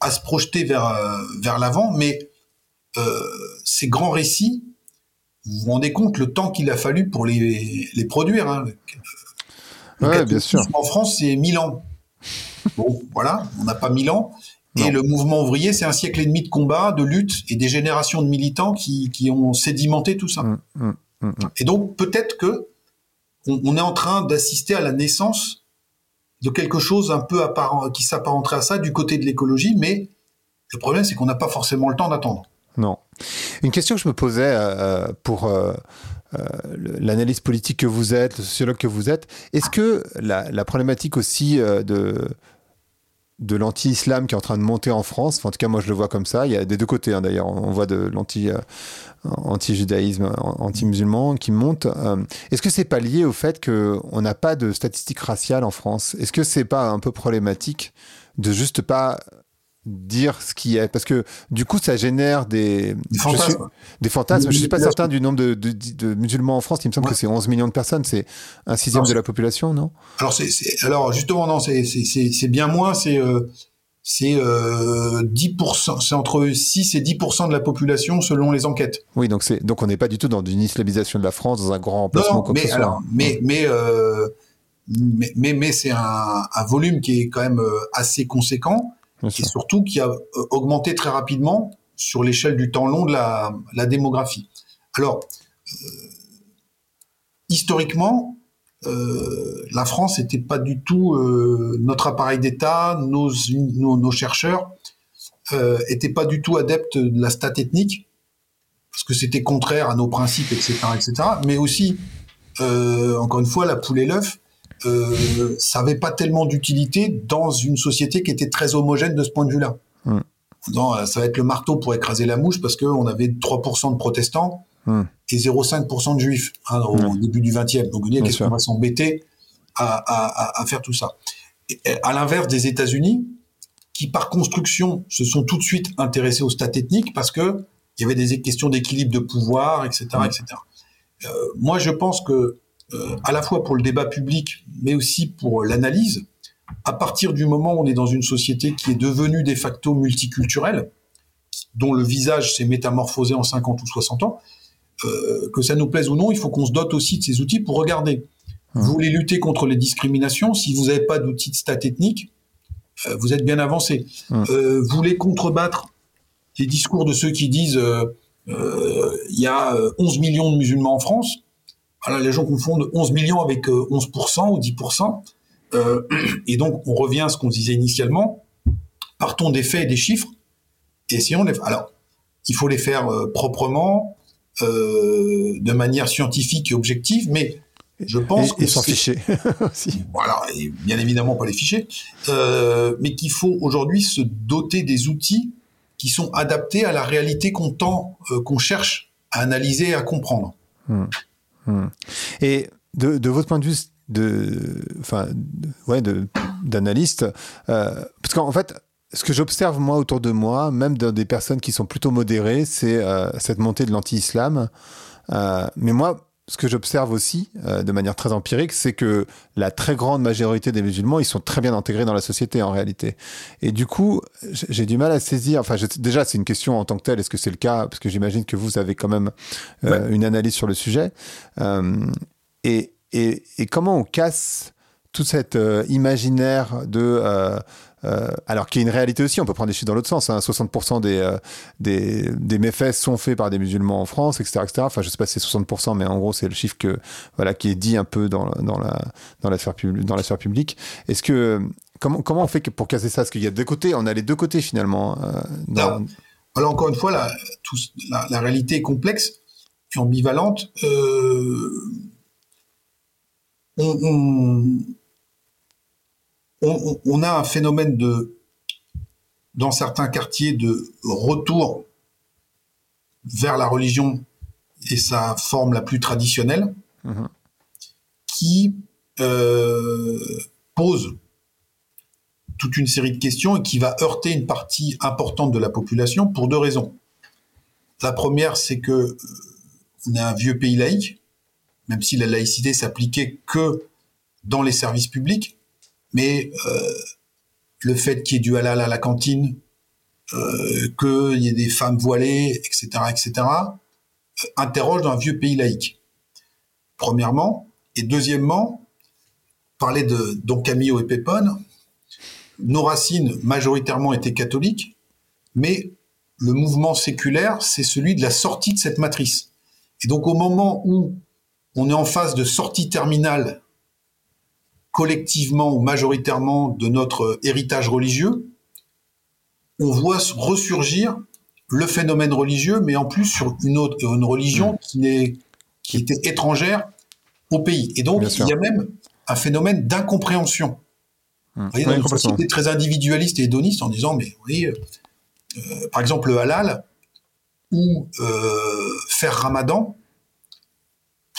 à se projeter vers, euh, vers l'avant, mais euh, ces grands récits, vous vous rendez compte le temps qu'il a fallu pour les, les produire. Hein. bien sûr. En France, c'est 1000 ans. Bon, voilà, on n'a pas 1000 ans. Et le mouvement ouvrier, c'est un siècle et demi de combat, de lutte et des générations de militants qui, qui ont sédimenté tout ça. Mmh, mmh, mmh, et donc, peut-être que on, est en train d'assister à la naissance de quelque chose un peu apparent, qui s'apparenterait à ça du côté de l'écologie, mais le problème, c'est qu'on n'a pas forcément le temps d'attendre. Non. Une question que je me posais euh, pour euh, euh, l'analyse politique que vous êtes, le sociologue que vous êtes, est-ce que la, problématique aussi de, de l'anti-islam qui est en train de monter en France, en tout cas moi je le vois comme ça, il y a des deux côtés hein, d'ailleurs, on voit de l'anti... anti-judaïsme, anti-musulman qui monte. Est-ce que c'est pas lié au fait qu'on n'a pas de statistiques raciales en France? Est-ce que c'est pas un peu problématique de juste pas dire ce qui est Parce que du coup, ça génère des, des fantasmes. Je suis, des fantasmes. Je ne suis pas certain du nombre de, de, de, musulmans en France. Il me semble ouais. que c'est 11 millions de personnes. C'est un sixième non, de la population, non? Alors, c'est, alors, justement, non, c'est bien moins. C'est euh, c'est euh, 10%, c'est entre 6 et 10% de la population selon les enquêtes. Oui, donc c'est donc on n'est pas du tout dans une islamisation de la France, dans un grand emplacement non, comme mais, alors, mais, mais, euh, mais, mais, mais c'est un, un, volume qui est quand même euh, assez conséquent Bien et sûr. surtout qui a euh, augmenté très rapidement sur l'échelle du temps long de la, la démographie. Alors, euh, historiquement, euh, la France n'était pas du tout euh, notre appareil d'État, nos, nos, nos, chercheurs euh, étaient pas du tout adeptes de la stat ethnique parce que c'était contraire à nos principes, etc., etc. Mais aussi, encore une fois, la poule et l'œuf, euh, ça n'avait pas tellement d'utilité dans une société qui était très homogène de ce point de vue-là. Mmh. Non, ça va être le marteau pour écraser la mouche parce qu'on avait 3% de protestants mmh. et 0,5% de juifs hein, au mmh. début du 20e. Donc, vous dites, qu'est-ce qu'on va s'embêter à, à, à, faire tout ça? Et, À l'inverse des États-Unis, qui par construction se sont tout de suite intéressés au stat ethnique parce que il y avait des questions d'équilibre de pouvoir, etc., etc. Euh, moi, je pense que euh, à la fois pour le débat public, mais aussi pour l'analyse, à partir du moment où on est dans une société qui est devenue de facto multiculturelle, dont le visage s'est métamorphosé en 50 ou 60 ans, euh, que ça nous plaise ou non, il faut qu'on se dote aussi de ces outils pour regarder. Mmh. Vous voulez lutter contre les discriminations, si vous n'avez pas d'outils de stat ethnique, euh, vous êtes bien avancé. Mmh. Vous voulez contrebattre les discours de ceux qui disent il y a 11 millions de musulmans en France, alors les gens confondent 11 millions avec 11% ou 10%. Euh, et donc, on revient à ce qu'on disait initialement. Partons des faits et des chiffres et essayons de les faire. Alors, il faut les faire euh, proprement, euh, de manière scientifique et objective, mais je pense et, et sans fichier aussi. Voilà, et bien évidemment pas les fichiers, euh, mais qu'il faut aujourd'hui se doter des outils qui sont adaptés à la réalité qu'on tend, euh, qu'on cherche à analyser et à comprendre. Hum. Hum. Et de, de, votre point de vue de, enfin, ouais, d'analyste, euh, parce qu'en fait, ce que j'observe moi autour de moi, même dans des personnes qui sont plutôt modérées, c'est euh, cette montée de l'anti-islam. Euh, mais moi, ce que j'observe aussi, euh, de manière très empirique, c'est que la très grande majorité des musulmans, ils sont très bien intégrés dans la société en réalité. Et du coup, j'ai du mal à saisir. Enfin, je, déjà, c'est une question en tant que telle. Est-ce que c'est le cas? Parce que j'imagine que vous avez quand même euh, ouais. une analyse sur le sujet. Euh, et, et, et, comment on casse tout cet imaginaire de euh, alors qu'il y a une réalité aussi, on peut prendre des chiffres dans l'autre sens. Hein, 60% des, euh, des, méfaits sont faits par des musulmans en France, etc., etc. Enfin, je sais pas si c'est 60%, mais en gros, c'est le chiffre qui est dit un peu dans, la dans la sphère publique. Dans la sphère publique. Est-ce que comment comment on fait pour casser ça? Parce qu'il y a deux côtés, on a les deux côtés finalement. Euh, alors, encore une fois, la, réalité est complexe et ambivalente. Euh, on on, on, a un phénomène de, dans certains quartiers, de retour vers la religion et sa forme la plus traditionnelle, mmh. qui euh, pose toute une série de questions et qui va heurter une partie importante de la population pour deux raisons. La première, c'est que euh, on est un vieux pays laïque, même si la laïcité s'appliquait que dans les services publics, mais euh, le fait qu'il y ait du halal à la cantine, euh, qu'il y ait des femmes voilées, etc., etc., euh, interroge dans un vieux pays laïque. Premièrement, et deuxièmement, parler de Don Camillo et Pépone, nos racines majoritairement étaient catholiques, mais le mouvement séculaire, c'est celui de la sortie de cette matrice. Et donc au moment où on est en phase de sortie terminale collectivement ou majoritairement de notre héritage religieux, on voit ressurgir le phénomène religieux, mais en plus sur une autre une religion mmh. qui, n'est, qui était étrangère au pays. Et donc, il y a même un phénomène d'incompréhension. Mmh. Vous voyez, dans une société très individualiste et hédoniste, en disant, mais oui, euh, par exemple, le halal ou euh, faire ramadan,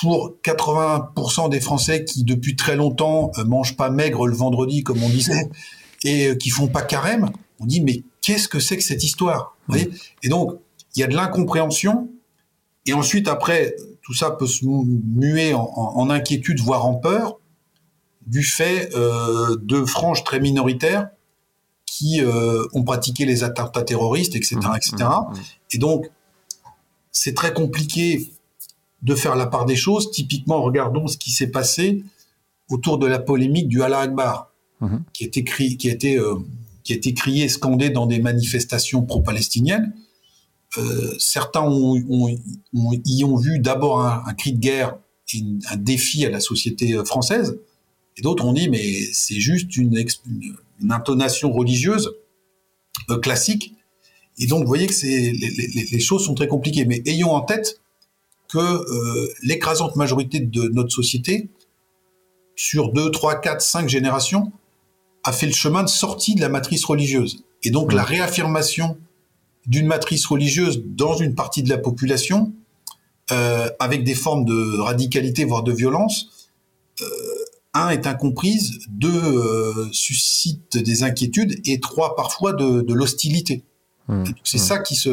pour 80% des Français qui depuis très longtemps euh, mangent pas maigre le vendredi comme on disait et euh, qui font pas carême, on dit mais qu'est-ce que c'est que cette histoire vous voyez? Et donc, il y a de l'incompréhension, et ensuite, après, tout ça peut se muer en, en inquiétude, voire en peur, du fait euh, de franges très minoritaires qui euh, ont pratiqué les attentats terroristes, etc., etc. Et donc, c'est très compliqué de faire la part des choses. Typiquement, regardons ce qui s'est passé autour de la polémique du Allah Akbar, mhm. qui, a été qui, euh, qui crié, scandé dans des manifestations pro-palestiniennes. Euh, certains ont, y ont vu d'abord un, cri de guerre et un défi à la société euh, française, et d'autres ont dit mais c'est juste une, une, intonation religieuse classique. Et donc vous voyez que les, les, choses sont très compliquées. Mais ayons en tête que l'écrasante majorité de notre société sur 2, 3, 4, 5 générations, a fait le chemin de sortie de la matrice religieuse. Et donc la réaffirmation d'une matrice religieuse dans une partie de la population, euh, avec des formes de radicalité, voire de violence, euh, un, est incomprise, deux, euh, suscite des inquiétudes, et trois, parfois de, de l'hostilité. Mmh. C'est mmh. ça qui se,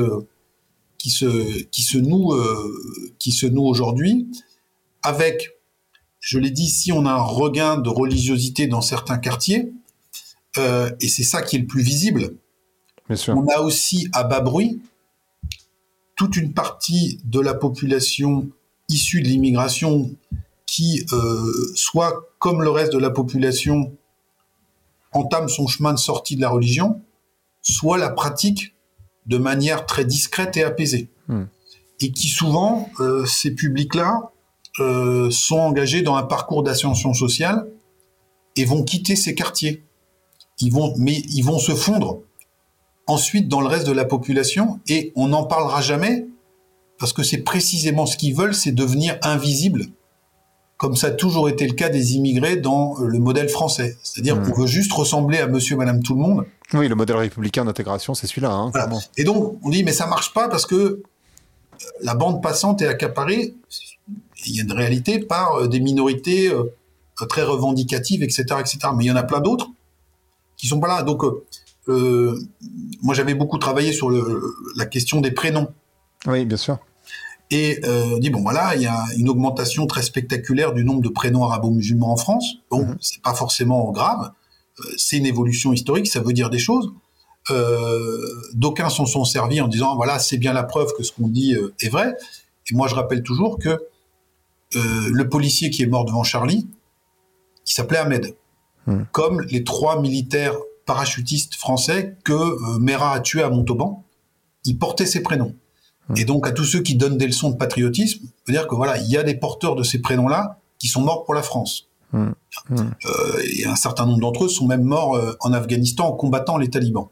qui se, qui se noue, euh, qui se noue aujourd'hui, avec je l'ai dit, si on a un regain de religiosité dans certains quartiers, euh, et c'est ça qui est le plus visible, on a aussi à bas bruit toute une partie de la population issue de l'immigration qui, euh, soit comme le reste de la population, entame son chemin de sortie de la religion, soit la pratique de manière très discrète et apaisée. Hmm. Et qui souvent, euh, ces publics-là, euh, sont engagés dans un parcours d'ascension sociale et vont quitter ces quartiers. Ils vont, mais ils vont se fondre ensuite dans le reste de la population et on n'en parlera jamais parce que c'est précisément ce qu'ils veulent, c'est devenir invisible, comme ça a toujours été le cas des immigrés dans le modèle français. C'est-à-dire mmh. qu'on veut juste ressembler à monsieur, madame, tout le monde. Oui, le modèle républicain d'intégration, c'est celui-là. Hein, Et donc, on dit, mais ça marche pas parce que la bande passante est accaparée il y a une réalité par euh, des minorités euh, très revendicatives, etc., etc. Mais il y en a plein d'autres qui sont pas là. Donc, euh, moi, j'avais beaucoup travaillé sur la question des prénoms. Oui, bien sûr. Et euh, dit bon voilà, il y a une augmentation très spectaculaire du nombre de prénoms arabo-musulmans en France. Bon, mhm. c'est pas forcément grave, c'est une évolution historique, ça veut dire des choses. D'aucuns s'en sont servis en disant voilà, c'est bien la preuve que ce qu'on dit est vrai. Et moi, je rappelle toujours que euh, le policier qui est mort devant Charlie, qui s'appelait Ahmed, hmm. comme les trois militaires parachutistes français que euh, Mera a tués à Montauban, ils portaient ces prénoms. Et donc à tous ceux qui donnent des leçons de patriotisme, veut dire que voilà, il y a des porteurs de ces prénoms-là qui sont morts pour la France. Hmm. Euh, et un certain nombre d'entre eux sont même morts en Afghanistan en combattant les talibans.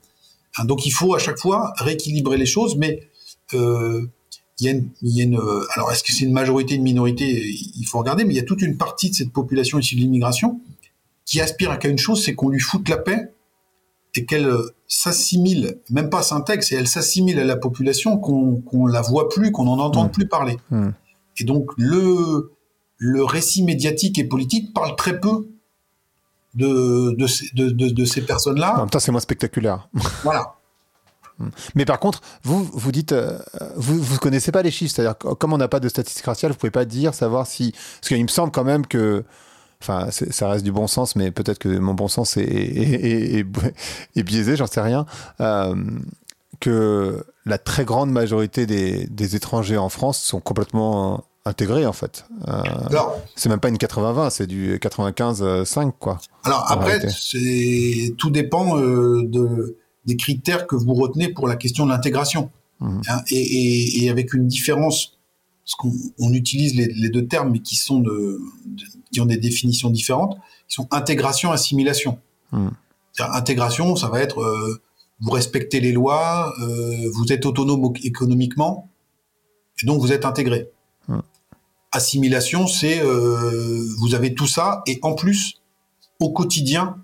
Hein, donc il faut à chaque fois rééquilibrer les choses, mais il y a une, euh, alors est-ce que c'est une majorité, une minorité? Il faut regarder, mais il y a toute une partie de cette population issue de l'immigration qui aspire à qu'à une chose, c'est qu'on lui foute la paix et qu'elle euh, s'assimile, même pas s'intègre, c'est elle s'assimile à la population, qu'on qu'on la voit plus, qu'on n'en entende mmh. plus parler. Mmh. Et donc le le récit médiatique et politique parle très peu de de, de, de, de ces personnes-là. En même temps, c'est moins spectaculaire. Voilà. Mais par contre, vous, vous dites, euh, vous, vous connaissez pas les chiffres, c'est-à-dire comme on n'a pas de statistiques raciales, vous pouvez pas dire, savoir si, parce qu'il me semble quand même que, enfin, ça reste du bon sens, mais peut-être que mon bon sens est, est, est, biaisé, j'en sais rien, euh, que la très grande majorité des, des, étrangers en France sont complètement intégrés en fait. Euh, c'est même pas une 80-20, c'est du 95-5 quoi. Alors après, c'est tout dépend de des critères que vous retenez pour la question de l'intégration. Mmh. Hein, et, avec une différence, parce qu'on on utilise les, deux termes, mais qui sont de, qui ont des définitions différentes, qui sont intégration, assimilation. Mmh. Intégration, ça va être euh, vous respectez les lois, euh, vous êtes autonome économiquement, et donc vous êtes intégré. Mmh. Assimilation, c'est euh, vous avez tout ça, et en plus, au quotidien,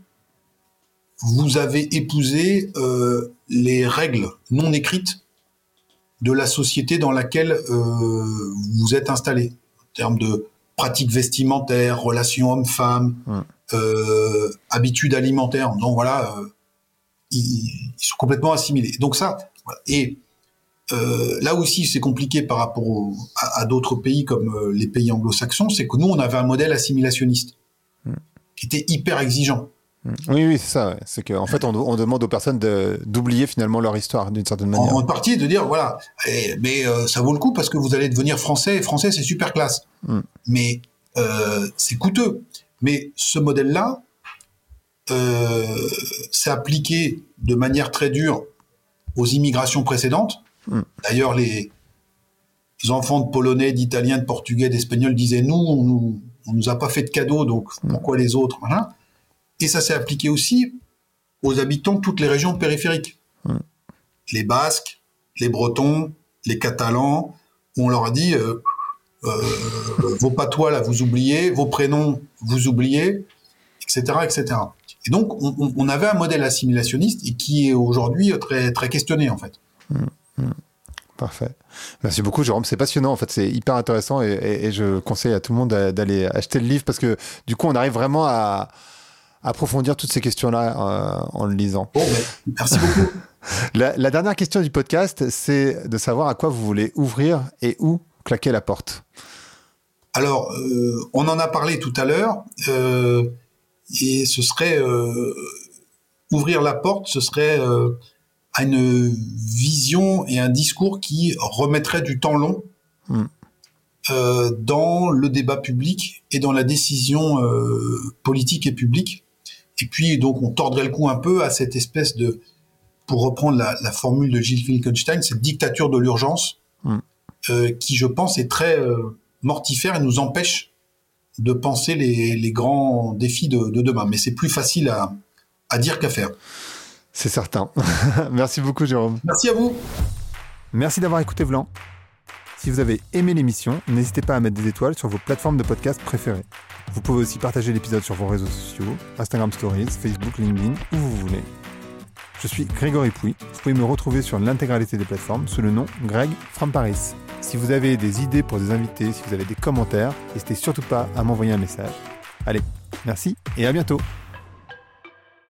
vous avez épousé les règles non écrites de la société dans laquelle vous êtes installé, en termes de pratiques vestimentaires, relations hommes-femmes, euh, habitudes alimentaires. Donc voilà, ils, sont complètement assimilés. Donc ça, et euh, là aussi, c'est compliqué par rapport à, d'autres pays comme euh, les pays anglo-saxons, c'est que nous, on avait un modèle assimilationniste hmm. qui était hyper exigeant. Hmm. Oui, oui, c'est ça. C'est qu'en en fait, on, demande aux personnes d'oublier finalement leur histoire d'une certaine manière. En, partie, de dire voilà, eh, mais euh, ça vaut le coup parce que vous allez devenir français. Et français, c'est super classe. Hmm. Mais c'est coûteux. Mais ce modèle-là, s'est appliqué de manière très dure aux immigrations précédentes Hmm. D'ailleurs, les enfants de Polonais, d'Italiens, de Portugais, d'Espagnols disaient nous, on nous, nous a pas fait de cadeaux, donc pourquoi les autres Et ça s'est appliqué aussi aux habitants de toutes les régions périphériques. Les Basques, les Bretons, les Catalans, on leur a dit euh, euh, vos patois là, vous oubliez, vos prénoms, vous oubliez, etc., etc. Et donc, on, avait un modèle assimilationniste et qui est aujourd'hui très, très questionné en fait. Hmm. Parfait. Merci beaucoup, Jérôme. C'est passionnant, en fait. C'est hyper intéressant et, je conseille à tout le monde d'aller acheter le livre parce que du coup, on arrive vraiment à, approfondir toutes ces questions-là euh, en le lisant. Ben, merci beaucoup. la, dernière question du podcast, c'est de savoir à quoi vous voulez ouvrir et où claquer la porte. Alors, euh, on en a parlé tout à l'heure euh, et ce serait ouvrir la porte, ce serait à une vision et un discours qui remettrait du temps long hmm. euh, dans le débat public et dans la décision euh, politique et publique. Et puis donc on tordrait le cou un peu à cette espèce de, pour reprendre la, formule de Gilles Wittgenstein, cette dictature de l'urgence hmm. euh, qui, je pense, est très mortifère et nous empêche de penser les, grands défis de, demain. Mais c'est plus facile à dire qu'à faire. C'est certain. Merci beaucoup, Jérôme. Merci à vous. Merci d'avoir écouté Vlan. Si vous avez aimé l'émission, n'hésitez pas à mettre des étoiles sur vos plateformes de podcast préférées. Vous pouvez aussi partager l'épisode sur vos réseaux sociaux, Instagram Stories, Facebook, LinkedIn, où vous voulez. Je suis Grégory Pouy. Vous pouvez me retrouver sur l'intégralité des plateformes sous le nom Greg from Paris. Si vous avez des idées pour des invités, si vous avez des commentaires, n'hésitez surtout pas à m'envoyer un message. Allez, merci et à bientôt.